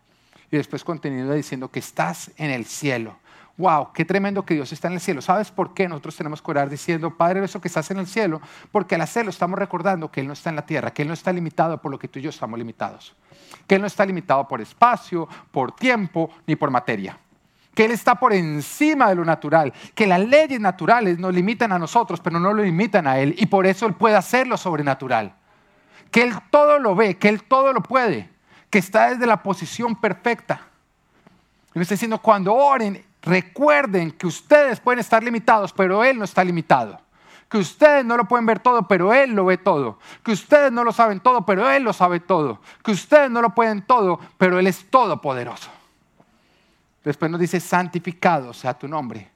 Y después continúa diciendo que estás en el cielo. Wow, qué tremendo que Dios está en el cielo. ¿Sabes por qué nosotros tenemos que orar diciendo, Padre eso que estás en el cielo? Porque al hacerlo estamos recordando que Él no está en la tierra, que Él no está limitado por lo que tú y yo estamos limitados. Que Él no está limitado por espacio, por tiempo, ni por materia. Que Él está por encima de lo natural. Que las leyes naturales nos limitan a nosotros, pero no lo limitan a Él. Y por eso Él puede hacer lo sobrenatural. Que Él todo lo ve, que Él todo lo puede. Que está desde la posición perfecta. Y me está diciendo, cuando oren, Recuerden que ustedes pueden estar limitados, pero Él no está limitado. Que ustedes no lo pueden ver todo, pero Él lo ve todo. Que ustedes no lo saben todo, pero Él lo sabe todo. Que ustedes no lo pueden todo, pero Él es todopoderoso. Después nos dice, santificado sea tu nombre.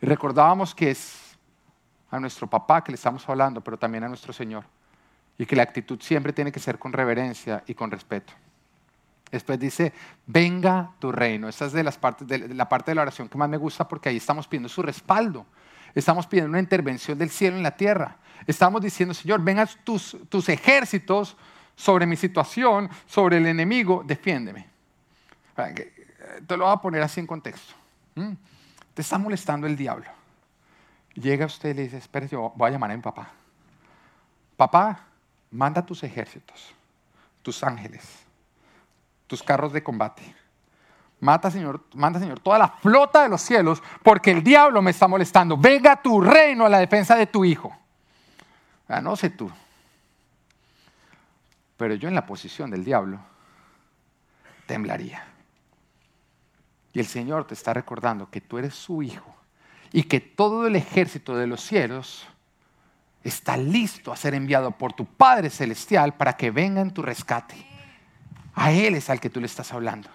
Y recordábamos que es a nuestro papá que le estamos hablando, pero también a nuestro Señor. Y que la actitud siempre tiene que ser con reverencia y con respeto. Después dice, venga tu reino. Esta es de, las partes, de la parte de la oración que más me gusta porque ahí estamos pidiendo su respaldo. Estamos pidiendo una intervención del cielo en la tierra. Estamos diciendo, Señor, vengan tus, tus ejércitos sobre mi situación, sobre el enemigo, defiéndeme. Te lo voy a poner así en contexto. ¿Mm? Te está molestando el diablo. Llega usted y le dice, espere, yo voy a llamar a mi papá. Papá, manda tus ejércitos, tus ángeles tus carros de combate. Mata, Señor, manda, Señor, toda la flota de los cielos, porque el diablo me está molestando. Venga tu reino a la defensa de tu hijo. Ah, no sé tú, pero yo en la posición del diablo temblaría. Y el Señor te está recordando que tú eres su hijo y que todo el ejército de los cielos está listo a ser enviado por tu Padre Celestial para que venga en tu rescate. A Él es al que tú le estás hablando.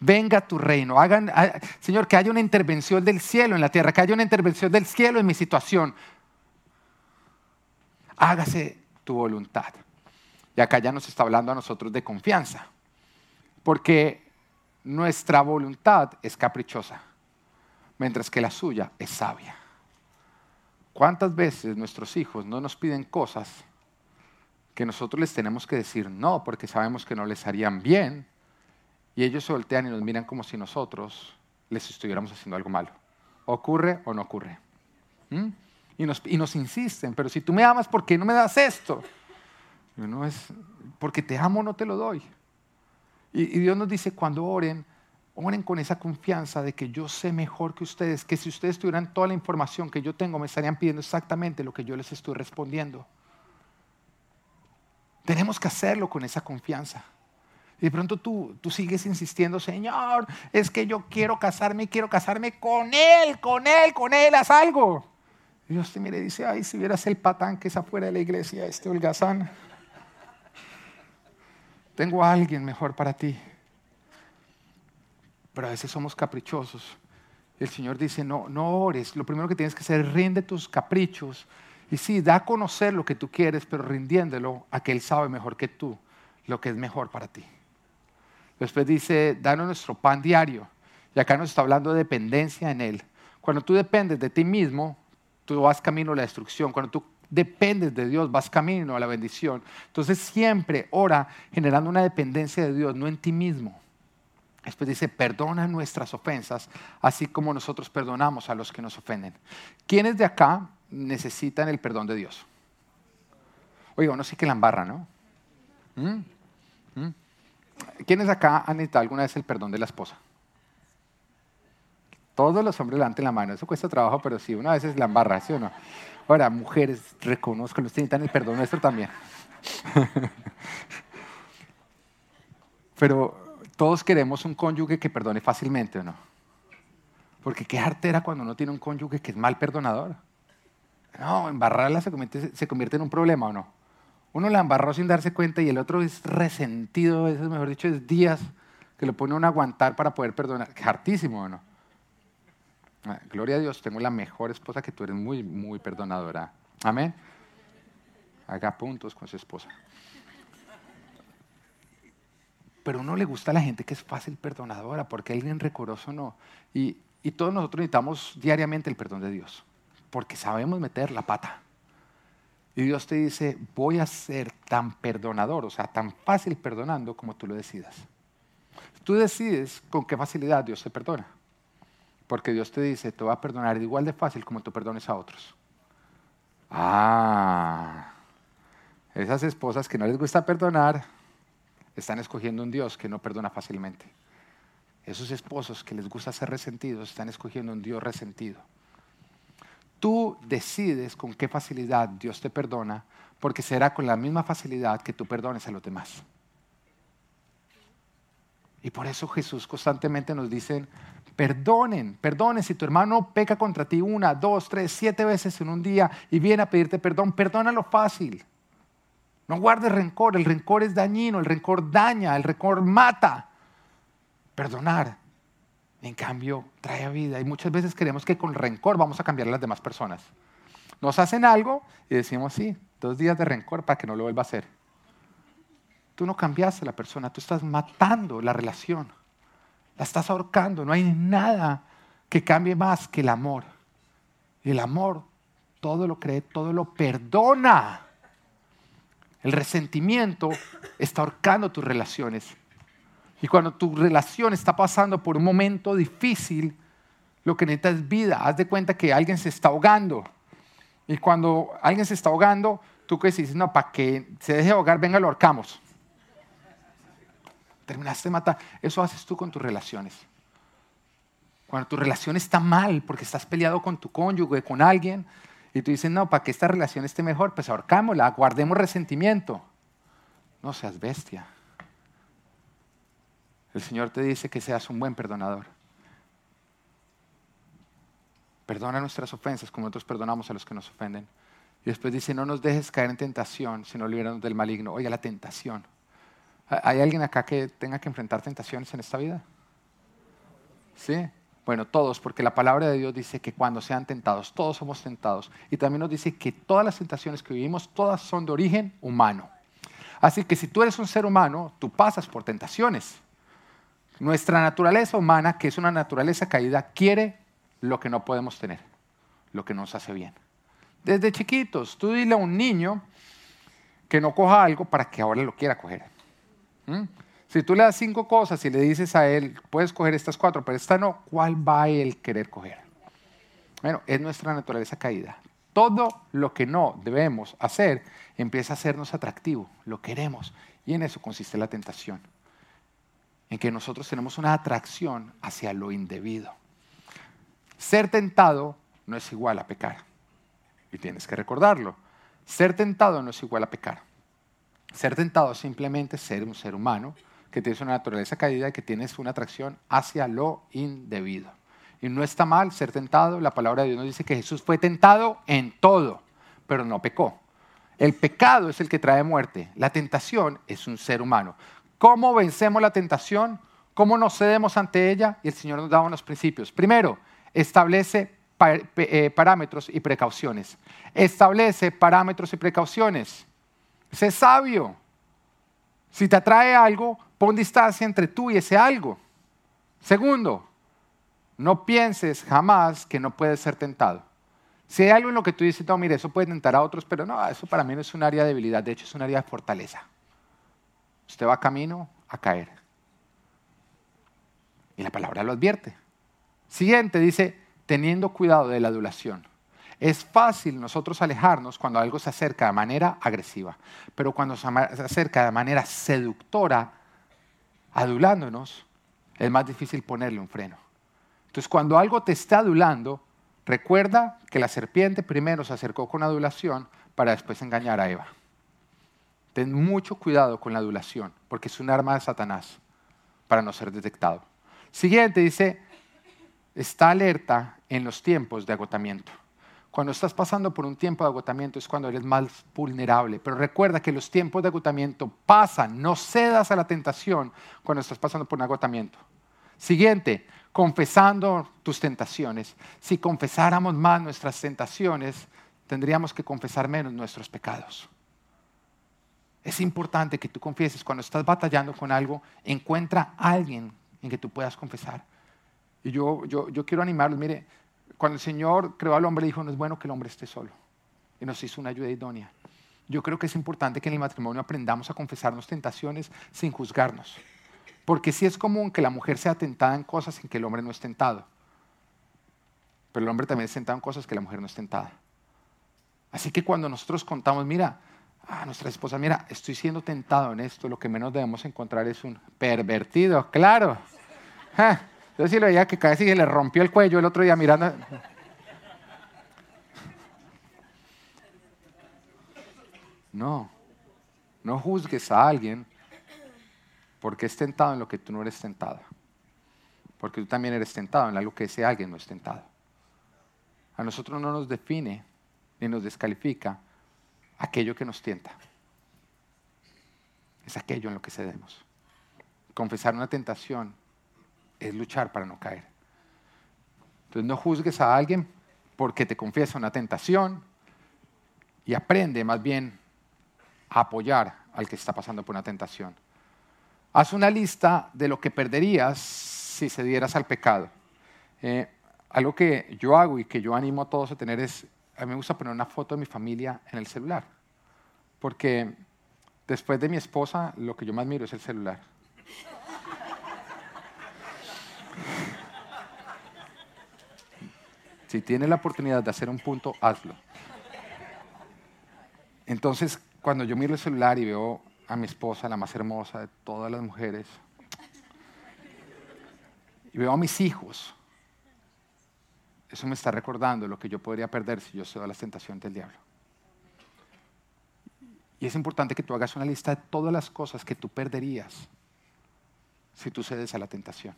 Venga tu reino. Hagan, Señor, que haya una intervención del cielo en la tierra, que haya una intervención del cielo en mi situación. Hágase tu voluntad. Y acá ya nos está hablando a nosotros de confianza. Porque nuestra voluntad es caprichosa, mientras que la suya es sabia. ¿Cuántas veces nuestros hijos no nos piden cosas que nosotros les tenemos que decir no porque sabemos que no les harían bien y ellos se voltean y nos miran como si nosotros les estuviéramos haciendo algo malo. ¿Ocurre o no ocurre? ¿Mm? Y, nos, insisten, pero si tú me amas, ¿por qué no me das esto? no es, porque te amo, no te lo doy. Y, y Dios nos dice, cuando oren, oren con esa confianza de que yo sé mejor que ustedes, que si ustedes tuvieran toda la información que yo tengo, me estarían pidiendo exactamente lo que yo les estoy respondiendo. Tenemos que hacerlo con esa confianza. Y de pronto tú, tú sigues insistiendo, Señor, es que yo quiero casarme, quiero casarme con Él, con Él, con Él, haz algo. Y Dios te mira y dice, ay, si vieras el patán que es afuera de la iglesia, este holgazán. Tengo a alguien mejor para ti. Pero a veces somos caprichosos. El Señor dice, no, no ores. Lo primero que tienes que hacer es rinde tus caprichos y sí, da a conocer lo que tú quieres, pero rindiéndolo a que Él sabe mejor que tú lo que es mejor para ti. Después dice, danos nuestro pan diario. Y acá nos está hablando de dependencia en Él. Cuando tú dependes de ti mismo, tú vas camino a la destrucción. Cuando tú dependes de Dios, vas camino a la bendición. Entonces siempre ora generando una dependencia de Dios, no en ti mismo. Después dice, perdona nuestras ofensas, así como nosotros perdonamos a los que nos ofenden. ¿Quiénes de acá necesitan el perdón de Dios. Oiga, uno sí que la embarra, ¿no? ¿Mm? ¿Mm? ¿Quiénes acá han necesitado alguna vez el perdón de la esposa? Todos los hombres levanten la mano, eso cuesta trabajo, pero sí, una vez es la embarra, ¿sí o no? Ahora, mujeres, reconozcan, ustedes necesitan el perdón nuestro también. *laughs* pero todos queremos un cónyuge que perdone fácilmente, ¿o no? Porque qué artera cuando uno tiene un cónyuge que es mal perdonador. No, embarrarla se convierte, en un problema o no. Uno la embarró sin darse cuenta y el otro es resentido, es mejor dicho, es días que lo pone uno a aguantar para poder perdonar. Hartísimo o no. Ah, gloria a Dios, tengo la mejor esposa que tú eres muy, muy perdonadora. Amén. Haga puntos con su esposa. Pero a uno le gusta a la gente que es fácil perdonadora, porque alguien recoroso no. Y, y todos nosotros necesitamos diariamente el perdón de Dios, porque sabemos meter la pata. Y Dios te dice, voy a ser tan perdonador, o sea, tan fácil perdonando como tú lo decidas. Tú decides con qué facilidad Dios te perdona. Porque Dios te dice, te va a perdonar igual de fácil como tú perdones a otros. Ah, esas esposas que no les gusta perdonar, están escogiendo un Dios que no perdona fácilmente. Esos esposos que les gusta ser resentidos, están escogiendo un Dios resentido. Tú decides con qué facilidad Dios te perdona, porque será con la misma facilidad que tú perdones a los demás. Y por eso Jesús constantemente nos dice, perdonen, perdonen. Si tu hermano peca contra ti una, dos, tres, siete veces en un día y viene a pedirte perdón, perdónalo fácil. No guardes rencor, el rencor es dañino, el rencor daña, el rencor mata. Perdonar, en cambio, trae vida. Y muchas veces creemos que con rencor vamos a cambiar a las demás personas. Nos hacen algo y decimos, sí, dos días de rencor para que no lo vuelva a hacer. Tú no cambiaste a la persona, tú estás matando la relación. La estás ahorcando. No hay nada que cambie más que el amor. Y el amor todo lo cree, todo lo perdona. El resentimiento está ahorcando tus relaciones. Y cuando tu relación está pasando por un momento difícil, lo que necesitas es vida. Haz de cuenta que alguien se está ahogando. Y cuando alguien se está ahogando, tú que dices, no, para que se deje ahogar, venga, lo ahorcamos. Terminaste de matar. Eso haces tú con tus relaciones. Cuando tu relación está mal porque estás peleado con tu cónyuge, con alguien, y tú dices, no, para que esta relación esté mejor, pues ahorcámosla, guardemos resentimiento. No seas bestia. El Señor te dice que seas un buen perdonador. Perdona nuestras ofensas como nosotros perdonamos a los que nos ofenden. Y después dice, no nos dejes caer en tentación, sino liberanos del maligno. Oiga, la tentación. ¿Hay alguien acá que tenga que enfrentar tentaciones en esta vida? ¿Sí? Bueno, todos, porque la palabra de Dios dice que cuando sean tentados, todos somos tentados. Y también nos dice que todas las tentaciones que vivimos, todas son de origen humano. Así que si tú eres un ser humano, tú pasas por tentaciones. Nuestra naturaleza humana, que es una naturaleza caída, quiere lo que no podemos tener, lo que nos hace bien. Desde chiquitos, tú dile a un niño que no coja algo para que ahora lo quiera coger. ¿Mm? Si tú le das cinco cosas y le dices a él, puedes coger estas cuatro, pero esta no, ¿cuál va a él querer coger? Bueno, es nuestra naturaleza caída. Todo lo que no debemos hacer empieza a hacernos atractivo, lo queremos. Y en eso consiste la tentación, en que nosotros tenemos una atracción hacia lo indebido. Ser tentado no es igual a pecar. Y tienes que recordarlo. Ser tentado no es igual a pecar. Ser tentado es simplemente ser un ser humano que tienes una naturaleza caída y que tienes una atracción hacia lo indebido. Y no está mal ser tentado. La palabra de Dios nos dice que Jesús fue tentado en todo, pero no pecó. El pecado es el que trae muerte. La tentación es un ser humano. ¿Cómo vencemos la tentación? ¿Cómo nos cedemos ante ella? Y el Señor nos da unos principios. Primero, establece eh, parámetros y precauciones. Establece parámetros y precauciones. Sé sabio. Si te atrae algo, pon distancia entre tú y ese algo. Segundo, no pienses jamás que no puedes ser tentado. Si hay algo en lo que tú dices, no, mire, eso puede tentar a otros, pero no, eso para mí no es un área de debilidad, de hecho es un área de fortaleza. Usted va camino a caer. Y la palabra lo advierte. Siguiente, dice, teniendo cuidado de la adulación. Es fácil nosotros alejarnos cuando algo se acerca de manera agresiva, pero cuando se acerca de manera seductora, adulándonos, es más difícil ponerle un freno. Entonces, cuando algo te está adulando, recuerda que la serpiente primero se acercó con adulación para después engañar a Eva. Ten mucho cuidado con la adulación, porque es un arma de Satanás para no ser detectado. Siguiente dice, está alerta en los tiempos de agotamiento. Cuando estás pasando por un tiempo de agotamiento es cuando eres más vulnerable. Pero recuerda que los tiempos de agotamiento pasan. No cedas a la tentación cuando estás pasando por un agotamiento. Siguiente, confesando tus tentaciones. Si confesáramos más nuestras tentaciones, tendríamos que confesar menos nuestros pecados. Es importante que tú confieses cuando estás batallando con algo, encuentra a alguien en que tú puedas confesar. Y yo, yo, yo quiero animarlos, mire, cuando el Señor creó al hombre, dijo, no es bueno que el hombre esté solo. Y nos hizo una ayuda idónea. Yo creo que es importante que en el matrimonio aprendamos a confesarnos tentaciones sin juzgarnos. Porque sí es común que la mujer sea tentada en cosas en que el hombre no es tentado. Pero el hombre también es tentado en cosas que la mujer no es tentada. Así que cuando nosotros contamos, mira, a nuestra esposa, mira, estoy siendo tentado en esto, lo que menos debemos encontrar es un pervertido, claro. Yo sí lo veía que casi le rompió el cuello el otro día mirando. No, no juzgues a alguien porque es tentado en lo que tú no eres tentado. Porque tú también eres tentado en algo que ese alguien no es tentado. A nosotros no nos define ni nos descalifica aquello que nos tienta. Es aquello en lo que cedemos. Confesar una tentación es luchar para no caer. Entonces no juzgues a alguien porque te confiesa una tentación y aprende más bien a apoyar al que está pasando por una tentación. Haz una lista de lo que perderías si cedieras al pecado. Eh, algo que yo hago y que yo animo a todos a tener es, a mí me gusta poner una foto de mi familia en el celular, porque después de mi esposa lo que yo más miro es el celular. Si tienes la oportunidad de hacer un punto, hazlo. Entonces, cuando yo miro el celular y veo a mi esposa, la más hermosa de todas las mujeres, y veo a mis hijos, eso me está recordando lo que yo podría perder si yo cedo a la tentación del diablo. Y es importante que tú hagas una lista de todas las cosas que tú perderías si tú cedes a la tentación.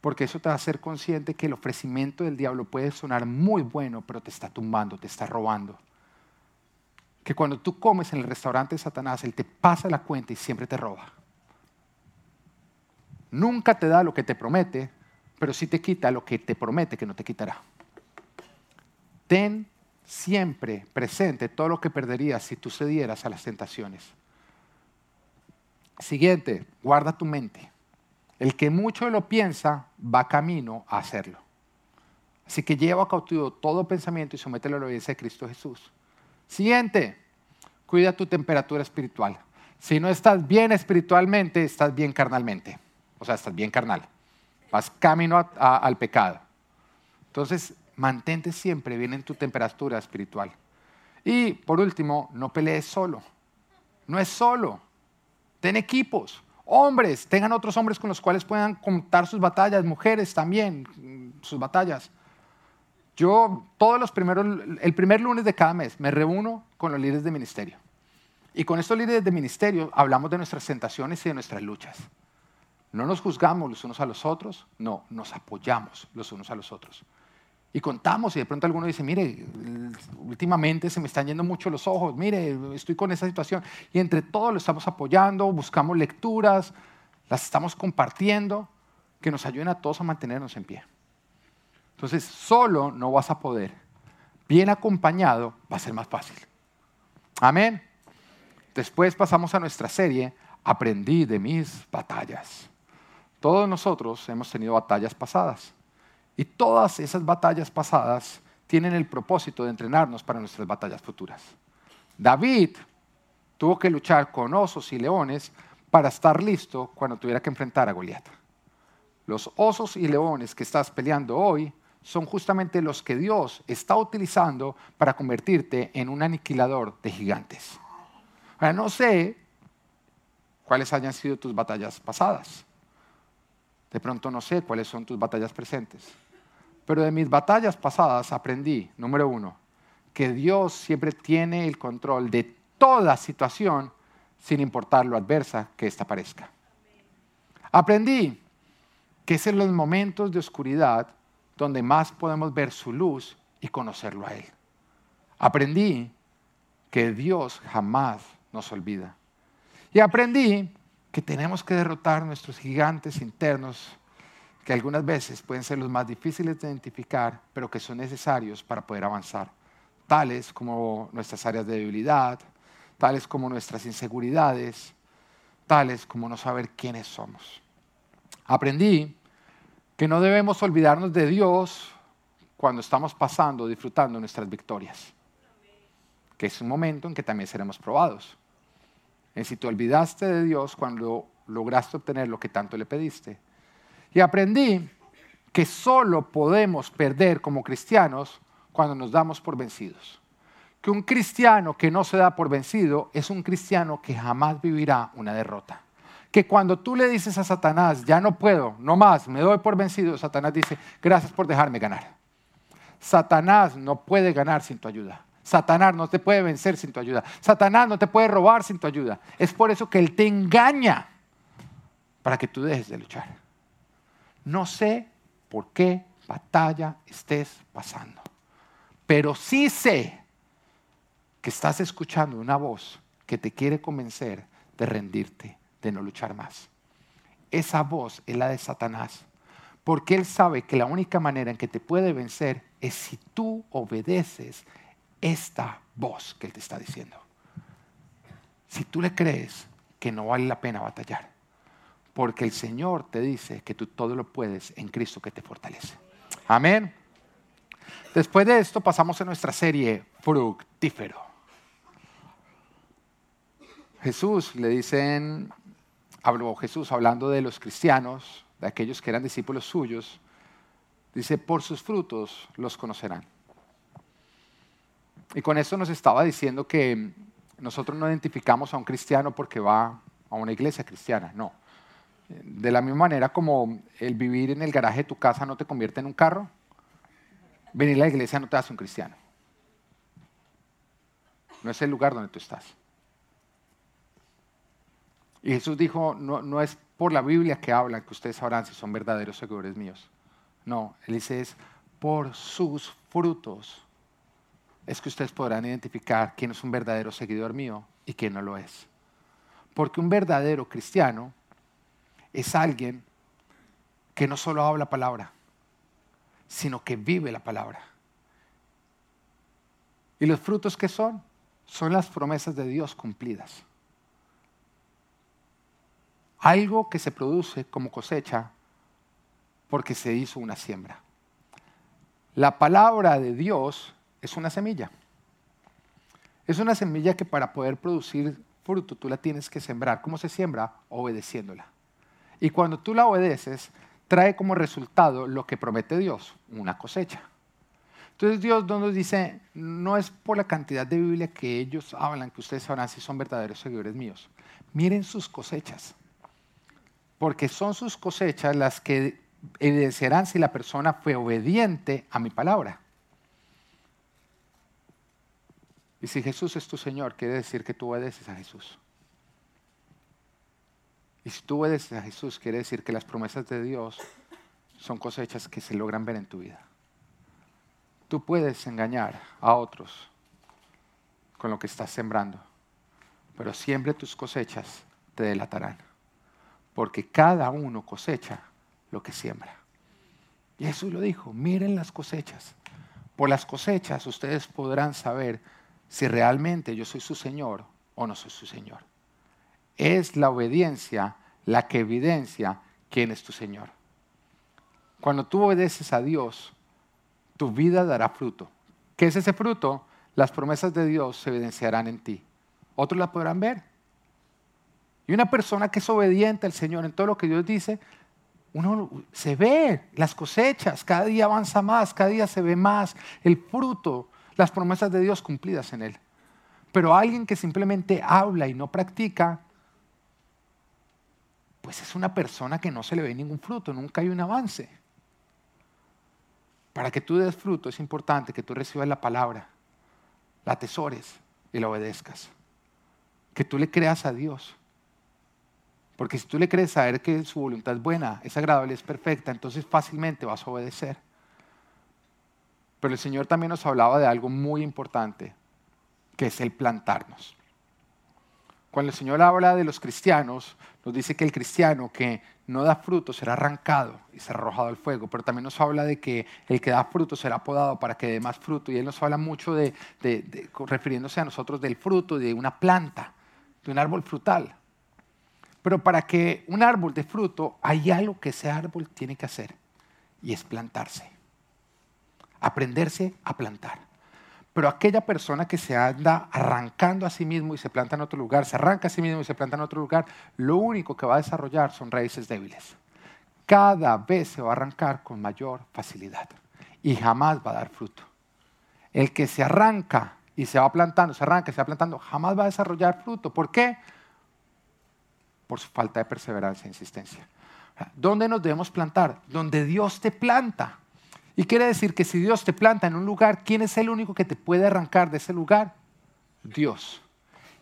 Porque eso te va a hacer consciente que el ofrecimiento del diablo puede sonar muy bueno, pero te está tumbando, te está robando que cuando tú comes en el restaurante de Satanás, Él te pasa la cuenta y siempre te roba. Nunca te da lo que te promete, pero sí te quita lo que te promete que no te quitará. Ten siempre presente todo lo que perderías si tú cedieras a las tentaciones. Siguiente, guarda tu mente. El que mucho lo piensa va camino a hacerlo. Así que lleva cautivo todo pensamiento y somételo a la obediencia de Cristo Jesús. Siguiente, cuida tu temperatura espiritual. Si no estás bien espiritualmente, estás bien carnalmente. O sea, estás bien carnal. Vas camino al pecado. Entonces, mantente siempre bien en tu temperatura espiritual. Y por último, no pelees solo. No es solo. Ten equipos. Hombres, tengan otros hombres con los cuales puedan contar sus batallas. Mujeres también, sus batallas. Yo todos los primeros, el primer lunes de cada mes me reúno con los líderes de ministerio. Y con estos líderes de ministerio hablamos de nuestras tentaciones y de nuestras luchas. No nos juzgamos los unos a los otros, no, nos apoyamos los unos a los otros. Y contamos y de pronto alguno dice, mire, últimamente se me están yendo mucho los ojos, mire, estoy con esa situación. Y entre todos lo estamos apoyando, buscamos lecturas, las estamos compartiendo, que nos ayuden a todos a mantenernos en pie. Entonces, solo no vas a poder. Bien acompañado va a ser más fácil. Amén. Después pasamos a nuestra serie, Aprendí de mis batallas. Todos nosotros hemos tenido batallas pasadas. Y todas esas batallas pasadas tienen el propósito de entrenarnos para nuestras batallas futuras. David tuvo que luchar con osos y leones para estar listo cuando tuviera que enfrentar a Goliat. Los osos y leones que estás peleando hoy son justamente los que Dios está utilizando para convertirte en un aniquilador de gigantes. Ahora, no sé cuáles hayan sido tus batallas pasadas. De pronto no sé cuáles son tus batallas presentes. Pero de mis batallas pasadas aprendí, número uno, que Dios siempre tiene el control de toda situación sin importar lo adversa que ésta parezca. Aprendí que es en los momentos de oscuridad donde más podemos ver su luz y conocerlo a Él. Aprendí que Dios jamás nos olvida. Y aprendí que tenemos que derrotar nuestros gigantes internos, que algunas veces pueden ser los más difíciles de identificar, pero que son necesarios para poder avanzar, tales como nuestras áreas de debilidad, tales como nuestras inseguridades, tales como no saber quiénes somos. Aprendí que no debemos olvidarnos de Dios cuando estamos pasando, disfrutando nuestras victorias, que es un momento en que también seremos probados. Y si te olvidaste de Dios cuando lograste obtener lo que tanto le pediste. Y aprendí que solo podemos perder como cristianos cuando nos damos por vencidos. Que un cristiano que no se da por vencido es un cristiano que jamás vivirá una derrota. Que cuando tú le dices a Satanás, ya no puedo, no más, me doy por vencido, Satanás dice, gracias por dejarme ganar. Satanás no puede ganar sin tu ayuda. Satanás no te puede vencer sin tu ayuda. Satanás no te puede robar sin tu ayuda. Es por eso que Él te engaña para que tú dejes de luchar. No sé por qué batalla estés pasando, pero sí sé que estás escuchando una voz que te quiere convencer de rendirte, de no luchar más. Esa voz es la de Satanás, porque él sabe que la única manera en que te puede vencer es si tú obedeces esta voz que Él te está diciendo. Si tú le crees que no vale la pena batallar, porque el Señor te dice que tú todo lo puedes en Cristo que te fortalece. Amén. Después de esto pasamos a nuestra serie fructífero. Jesús le dicen, habló Jesús hablando de los cristianos, de aquellos que eran discípulos suyos, dice, por sus frutos los conocerán. Y con esto nos estaba diciendo que nosotros no identificamos a un cristiano porque va a una iglesia cristiana, no. De la misma manera como el vivir en el garaje de tu casa no te convierte en un carro, venir a la iglesia no te hace un cristiano. No es el lugar donde tú estás. Y Jesús dijo, no, no es por la Biblia que hablan que ustedes sabrán si son verdaderos seguidores míos. No, Él dice es por sus frutos es que ustedes podrán identificar quién es un verdadero seguidor mío y quién no lo es. Porque un verdadero cristiano es alguien que no solo habla palabra, sino que vive la palabra. ¿Y los frutos que son? Son las promesas de Dios cumplidas. Algo que se produce como cosecha porque se hizo una siembra. La palabra de Dios es una semilla. Es una semilla que para poder producir fruto tú la tienes que sembrar. ¿Cómo se siembra? Obedeciéndola. Y cuando tú la obedeces, trae como resultado lo que promete Dios, una cosecha. Entonces Dios nos dice, no es por la cantidad de Biblia que ellos hablan, que ustedes sabrán si son verdaderos seguidores míos. Miren sus cosechas, porque son sus cosechas las que evidenciarán si la persona fue obediente a mi palabra. Y si Jesús es tu Señor, quiere decir que tú obedeces a Jesús. Y si tú obedeces a Jesús, quiere decir que las promesas de Dios son cosechas que se logran ver en tu vida. Tú puedes engañar a otros con lo que estás sembrando, pero siempre tus cosechas te delatarán, porque cada uno cosecha lo que siembra. Jesús lo dijo, miren las cosechas. Por las cosechas ustedes podrán saber si realmente yo soy su Señor o no soy su Señor. Es la obediencia la que evidencia quién es tu Señor. Cuando tú obedeces a Dios, tu vida dará fruto. ¿Qué es ese fruto? Las promesas de Dios se evidenciarán en ti. Otros la podrán ver. Y una persona que es obediente al Señor en todo lo que Dios dice, uno se ve las cosechas, cada día avanza más, cada día se ve más el fruto las promesas de Dios cumplidas en él. Pero alguien que simplemente habla y no practica, pues es una persona que no se le ve ningún fruto, nunca hay un avance. Para que tú des fruto es importante que tú recibas la palabra, la atesores y la obedezcas. Que tú le creas a Dios. Porque si tú le crees saber que su voluntad es buena, es agradable, es perfecta, entonces fácilmente vas a obedecer. Pero el Señor también nos hablaba de algo muy importante, que es el plantarnos. Cuando el Señor habla de los cristianos, nos dice que el cristiano que no da fruto será arrancado y será arrojado al fuego, pero también nos habla de que el que da fruto será podado para que dé más fruto. Y Él nos habla mucho de, refiriéndose a nosotros del fruto, de una planta, de un árbol frutal. Pero para que un árbol dé fruto, hay algo que ese árbol tiene que hacer, y es plantarse. Aprenderse a plantar. Pero aquella persona que se anda arrancando a sí mismo y se planta en otro lugar, se arranca a sí mismo y se planta en otro lugar, lo único que va a desarrollar son raíces débiles. Cada vez se va a arrancar con mayor facilidad y jamás va a dar fruto. El que se arranca y se va plantando, se arranca y se va plantando, jamás va a desarrollar fruto. ¿Por qué? Por su falta de perseverancia e insistencia. ¿Dónde nos debemos plantar? Donde Dios te planta. Y quiere decir que si Dios te planta en un lugar, ¿quién es el único que te puede arrancar de ese lugar? Dios.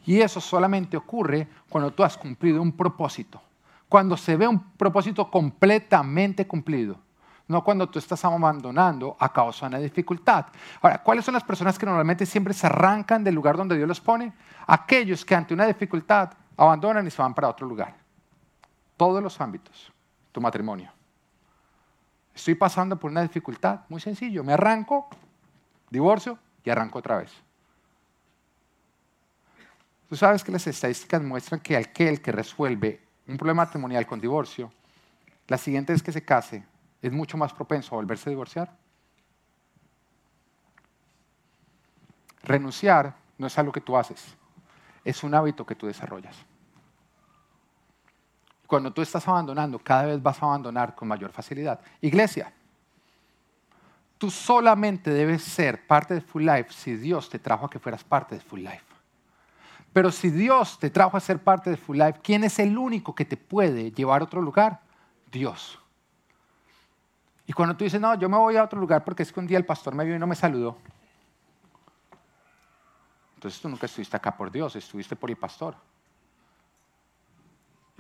Y eso solamente ocurre cuando tú has cumplido un propósito. Cuando se ve un propósito completamente cumplido. No cuando tú estás abandonando a causa de una dificultad. Ahora, ¿cuáles son las personas que normalmente siempre se arrancan del lugar donde Dios los pone? Aquellos que ante una dificultad abandonan y se van para otro lugar. Todos los ámbitos. Tu matrimonio Estoy pasando por una dificultad, muy sencillo, me arranco, divorcio y arranco otra vez. Tú sabes que las estadísticas muestran que aquel que resuelve un problema matrimonial con divorcio, la siguiente vez que se case, es mucho más propenso a volverse a divorciar. Renunciar no es algo que tú haces, es un hábito que tú desarrollas. Cuando tú estás abandonando, cada vez vas a abandonar con mayor facilidad. Iglesia, tú solamente debes ser parte de Full Life si Dios te trajo a que fueras parte de Full Life. Pero si Dios te trajo a ser parte de Full Life, ¿quién es el único que te puede llevar a otro lugar? Dios. Y cuando tú dices, no, yo me voy a otro lugar porque es que un día el pastor me vio y no me saludó. Entonces tú nunca estuviste acá por Dios, estuviste por el pastor.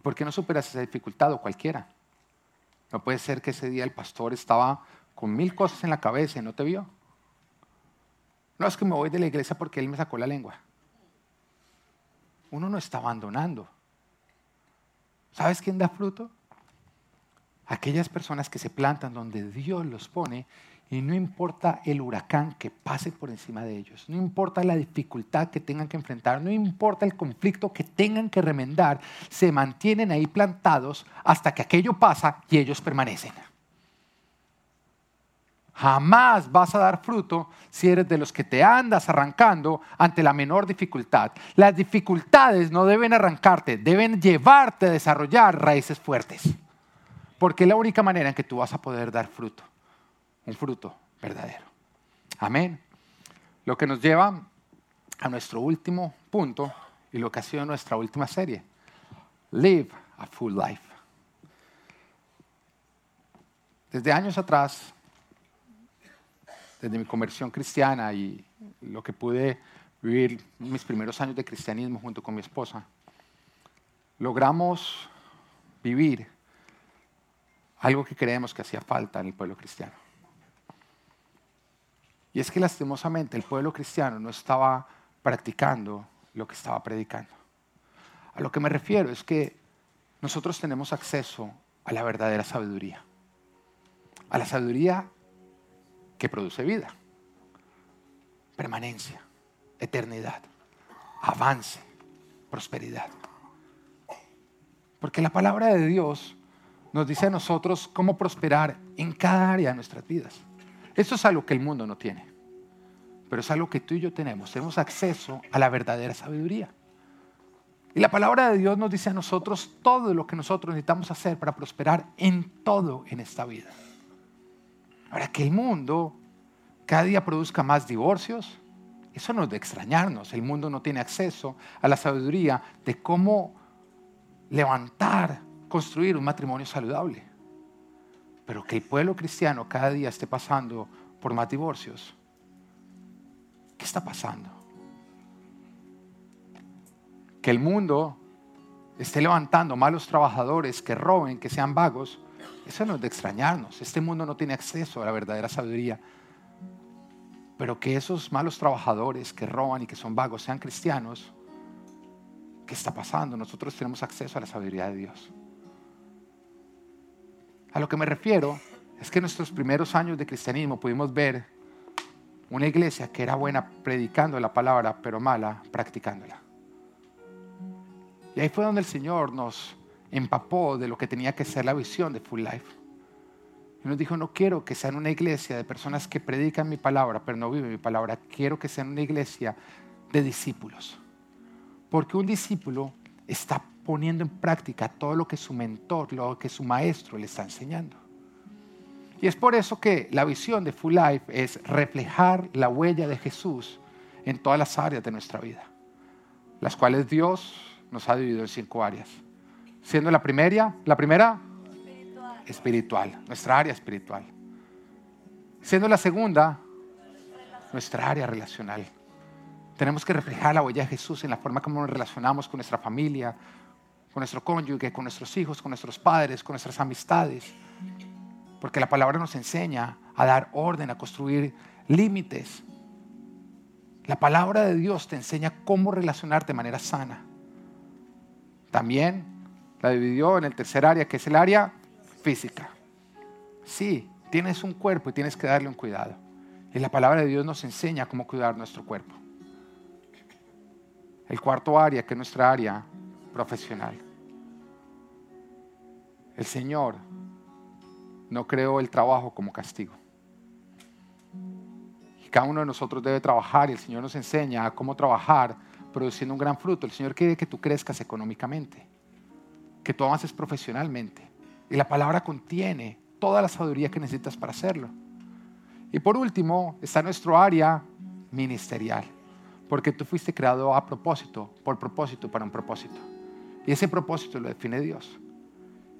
¿Por qué no superas esa dificultad o cualquiera? No puede ser que ese día el pastor estaba con mil cosas en la cabeza y no te vio. No es que me voy de la iglesia porque él me sacó la lengua. Uno no está abandonando. ¿Sabes quién da fruto? Aquellas personas que se plantan donde Dios los pone y no importa el huracán que pase por encima de ellos, no importa la dificultad que tengan que enfrentar, no importa el conflicto que tengan que remendar, se mantienen ahí plantados hasta que aquello pasa y ellos permanecen. Jamás vas a dar fruto si eres de los que te andas arrancando ante la menor dificultad. Las dificultades no deben arrancarte, deben llevarte a desarrollar raíces fuertes. Porque es la única manera en que tú vas a poder dar fruto un fruto verdadero. Amén. Lo que nos lleva a nuestro último punto y lo que ha sido nuestra última serie. Live a full life. Desde años atrás, desde mi conversión cristiana y lo que pude vivir mis primeros años de cristianismo junto con mi esposa, logramos vivir algo que creemos que hacía falta en el pueblo cristiano. Y es que lastimosamente el pueblo cristiano no estaba practicando lo que estaba predicando. A lo que me refiero es que nosotros tenemos acceso a la verdadera sabiduría, a la sabiduría que produce vida, permanencia, eternidad, avance, prosperidad. Porque la palabra de Dios nos dice a nosotros cómo prosperar en cada área de nuestras vidas. Eso es algo que el mundo no tiene, pero es algo que tú y yo tenemos. Tenemos acceso a la verdadera sabiduría. Y la palabra de Dios nos dice a nosotros todo lo que nosotros necesitamos hacer para prosperar en todo en esta vida. Ahora que el mundo cada día produzca más divorcios, eso no es de extrañarnos. El mundo no tiene acceso a la sabiduría de cómo levantar, construir un matrimonio saludable pero que el pueblo cristiano cada día esté pasando por más divorcios. ¿Qué está pasando? Que el mundo esté levantando malos trabajadores que roben, que sean vagos, eso no es de extrañarnos. Este mundo no tiene acceso a la verdadera sabiduría. pero que esos malos trabajadores que roban y que son vagos sean cristianos, ¿qué está pasando? Nosotros tenemos acceso a la sabiduría de Dios. A lo que me refiero es que en nuestros primeros años de cristianismo pudimos ver una iglesia que era buena predicando la palabra, pero mala practicándola. Y ahí fue donde el Señor nos empapó de lo que tenía que ser la visión de Full Life. Y nos dijo, no quiero que sean una iglesia de personas que predican mi palabra, pero no viven mi palabra. Quiero que sean una iglesia de discípulos. Porque un discípulo está poniendo en práctica todo lo que su mentor, lo que su maestro le está enseñando. Y es por eso que la visión de Full Life es reflejar la huella de Jesús en todas las áreas de nuestra vida, las cuales Dios nos ha dividido en cinco áreas. Siendo la primera, la primera espiritual. nuestra área espiritual. Siendo la segunda, nuestra área relacional. Tenemos que reflejar la huella de Jesús en la forma como nos relacionamos con nuestra familia, con nuestro cónyuge, con nuestros hijos, con nuestros padres, con nuestras amistades. Porque la palabra nos enseña a dar orden, a construir límites. La palabra de Dios te enseña cómo relacionarte de manera sana. También la dividió en el tercer área, que es el área física. Sí, tienes un cuerpo y tienes que darle un cuidado. Y la palabra de Dios nos enseña cómo cuidar nuestro cuerpo. El cuarto área, que es nuestra área profesional. El Señor no creó el trabajo como castigo. Y cada uno de nosotros debe trabajar y el Señor nos enseña cómo trabajar produciendo un gran fruto. El Señor quiere que tú crezcas económicamente, que tú avances profesionalmente. Y la palabra contiene toda la sabiduría que necesitas para hacerlo. Y por último, está nuestro área ministerial, porque tú fuiste creado a propósito, por propósito, para un propósito. Y ese propósito lo define Dios.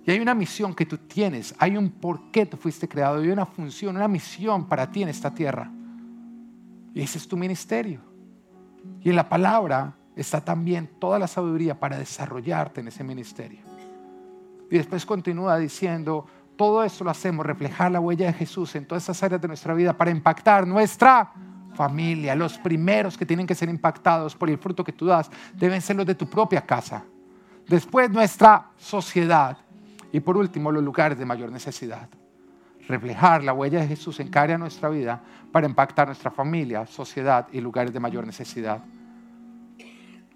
Y hay una misión que tú tienes, hay un por qué tú fuiste creado, hay una función, una misión para ti en esta tierra. Y ese es tu ministerio. Y en la palabra está también toda la sabiduría para desarrollarte en ese ministerio. Y después continúa diciendo, todo esto lo hacemos, reflejar la huella de Jesús en todas esas áreas de nuestra vida para impactar nuestra familia. Los primeros que tienen que ser impactados por el fruto que tú das deben ser los de tu propia casa. Después nuestra sociedad. Y por último, los lugares de mayor necesidad. Reflejar la huella de Jesús en cada nuestra vida para impactar nuestra familia, sociedad y lugares de mayor necesidad.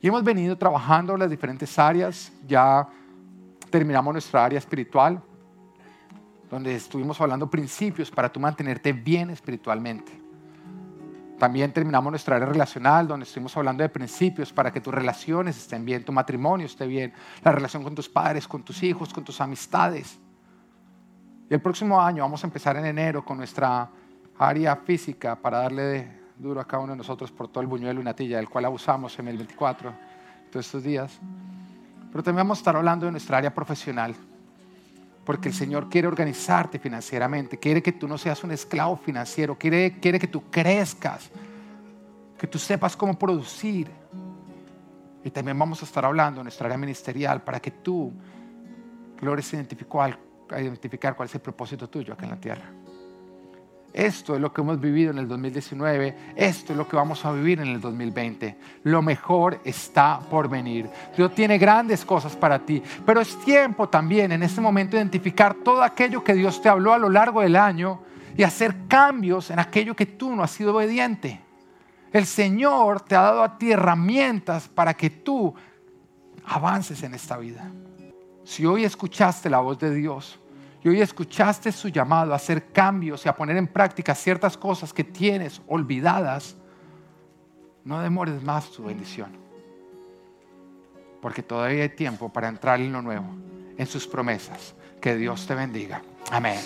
Y hemos venido trabajando las diferentes áreas. Ya terminamos nuestra área espiritual, donde estuvimos hablando principios para tú mantenerte bien espiritualmente. También terminamos nuestra área relacional, donde estuvimos hablando de principios para que tus relaciones estén bien, tu matrimonio esté bien, la relación con tus padres, con tus hijos, con tus amistades. Y el próximo año vamos a empezar en enero con nuestra área física para darle duro a cada uno de nosotros por todo el buñuelo y natilla, del cual abusamos en el 24, todos estos días. Pero también vamos a estar hablando de nuestra área profesional, porque el Señor quiere organizarte financieramente, quiere que tú no seas un esclavo financiero, quiere, quiere que tú crezcas, que tú sepas cómo producir. Y también vamos a estar hablando de nuestra área ministerial para que tú logres identificar, identificar cuál es el propósito tuyo acá en la tierra. Esto es lo que hemos vivido en el 2019, esto es lo que vamos a vivir en el 2020. Lo mejor está por venir. Dios tiene grandes cosas para ti, pero es tiempo también en este momento de identificar todo aquello que Dios te habló a lo largo del año y hacer cambios en aquello que tú no has sido obediente. El Señor te ha dado a ti herramientas para que tú avances en esta vida. Si hoy escuchaste la voz de Dios, y hoy escuchaste su llamado a hacer cambios y a poner en práctica ciertas cosas que tienes olvidadas, no demores más tu bendición. Porque todavía hay tiempo para entrar en lo nuevo, en sus promesas. Que Dios te bendiga. Amén.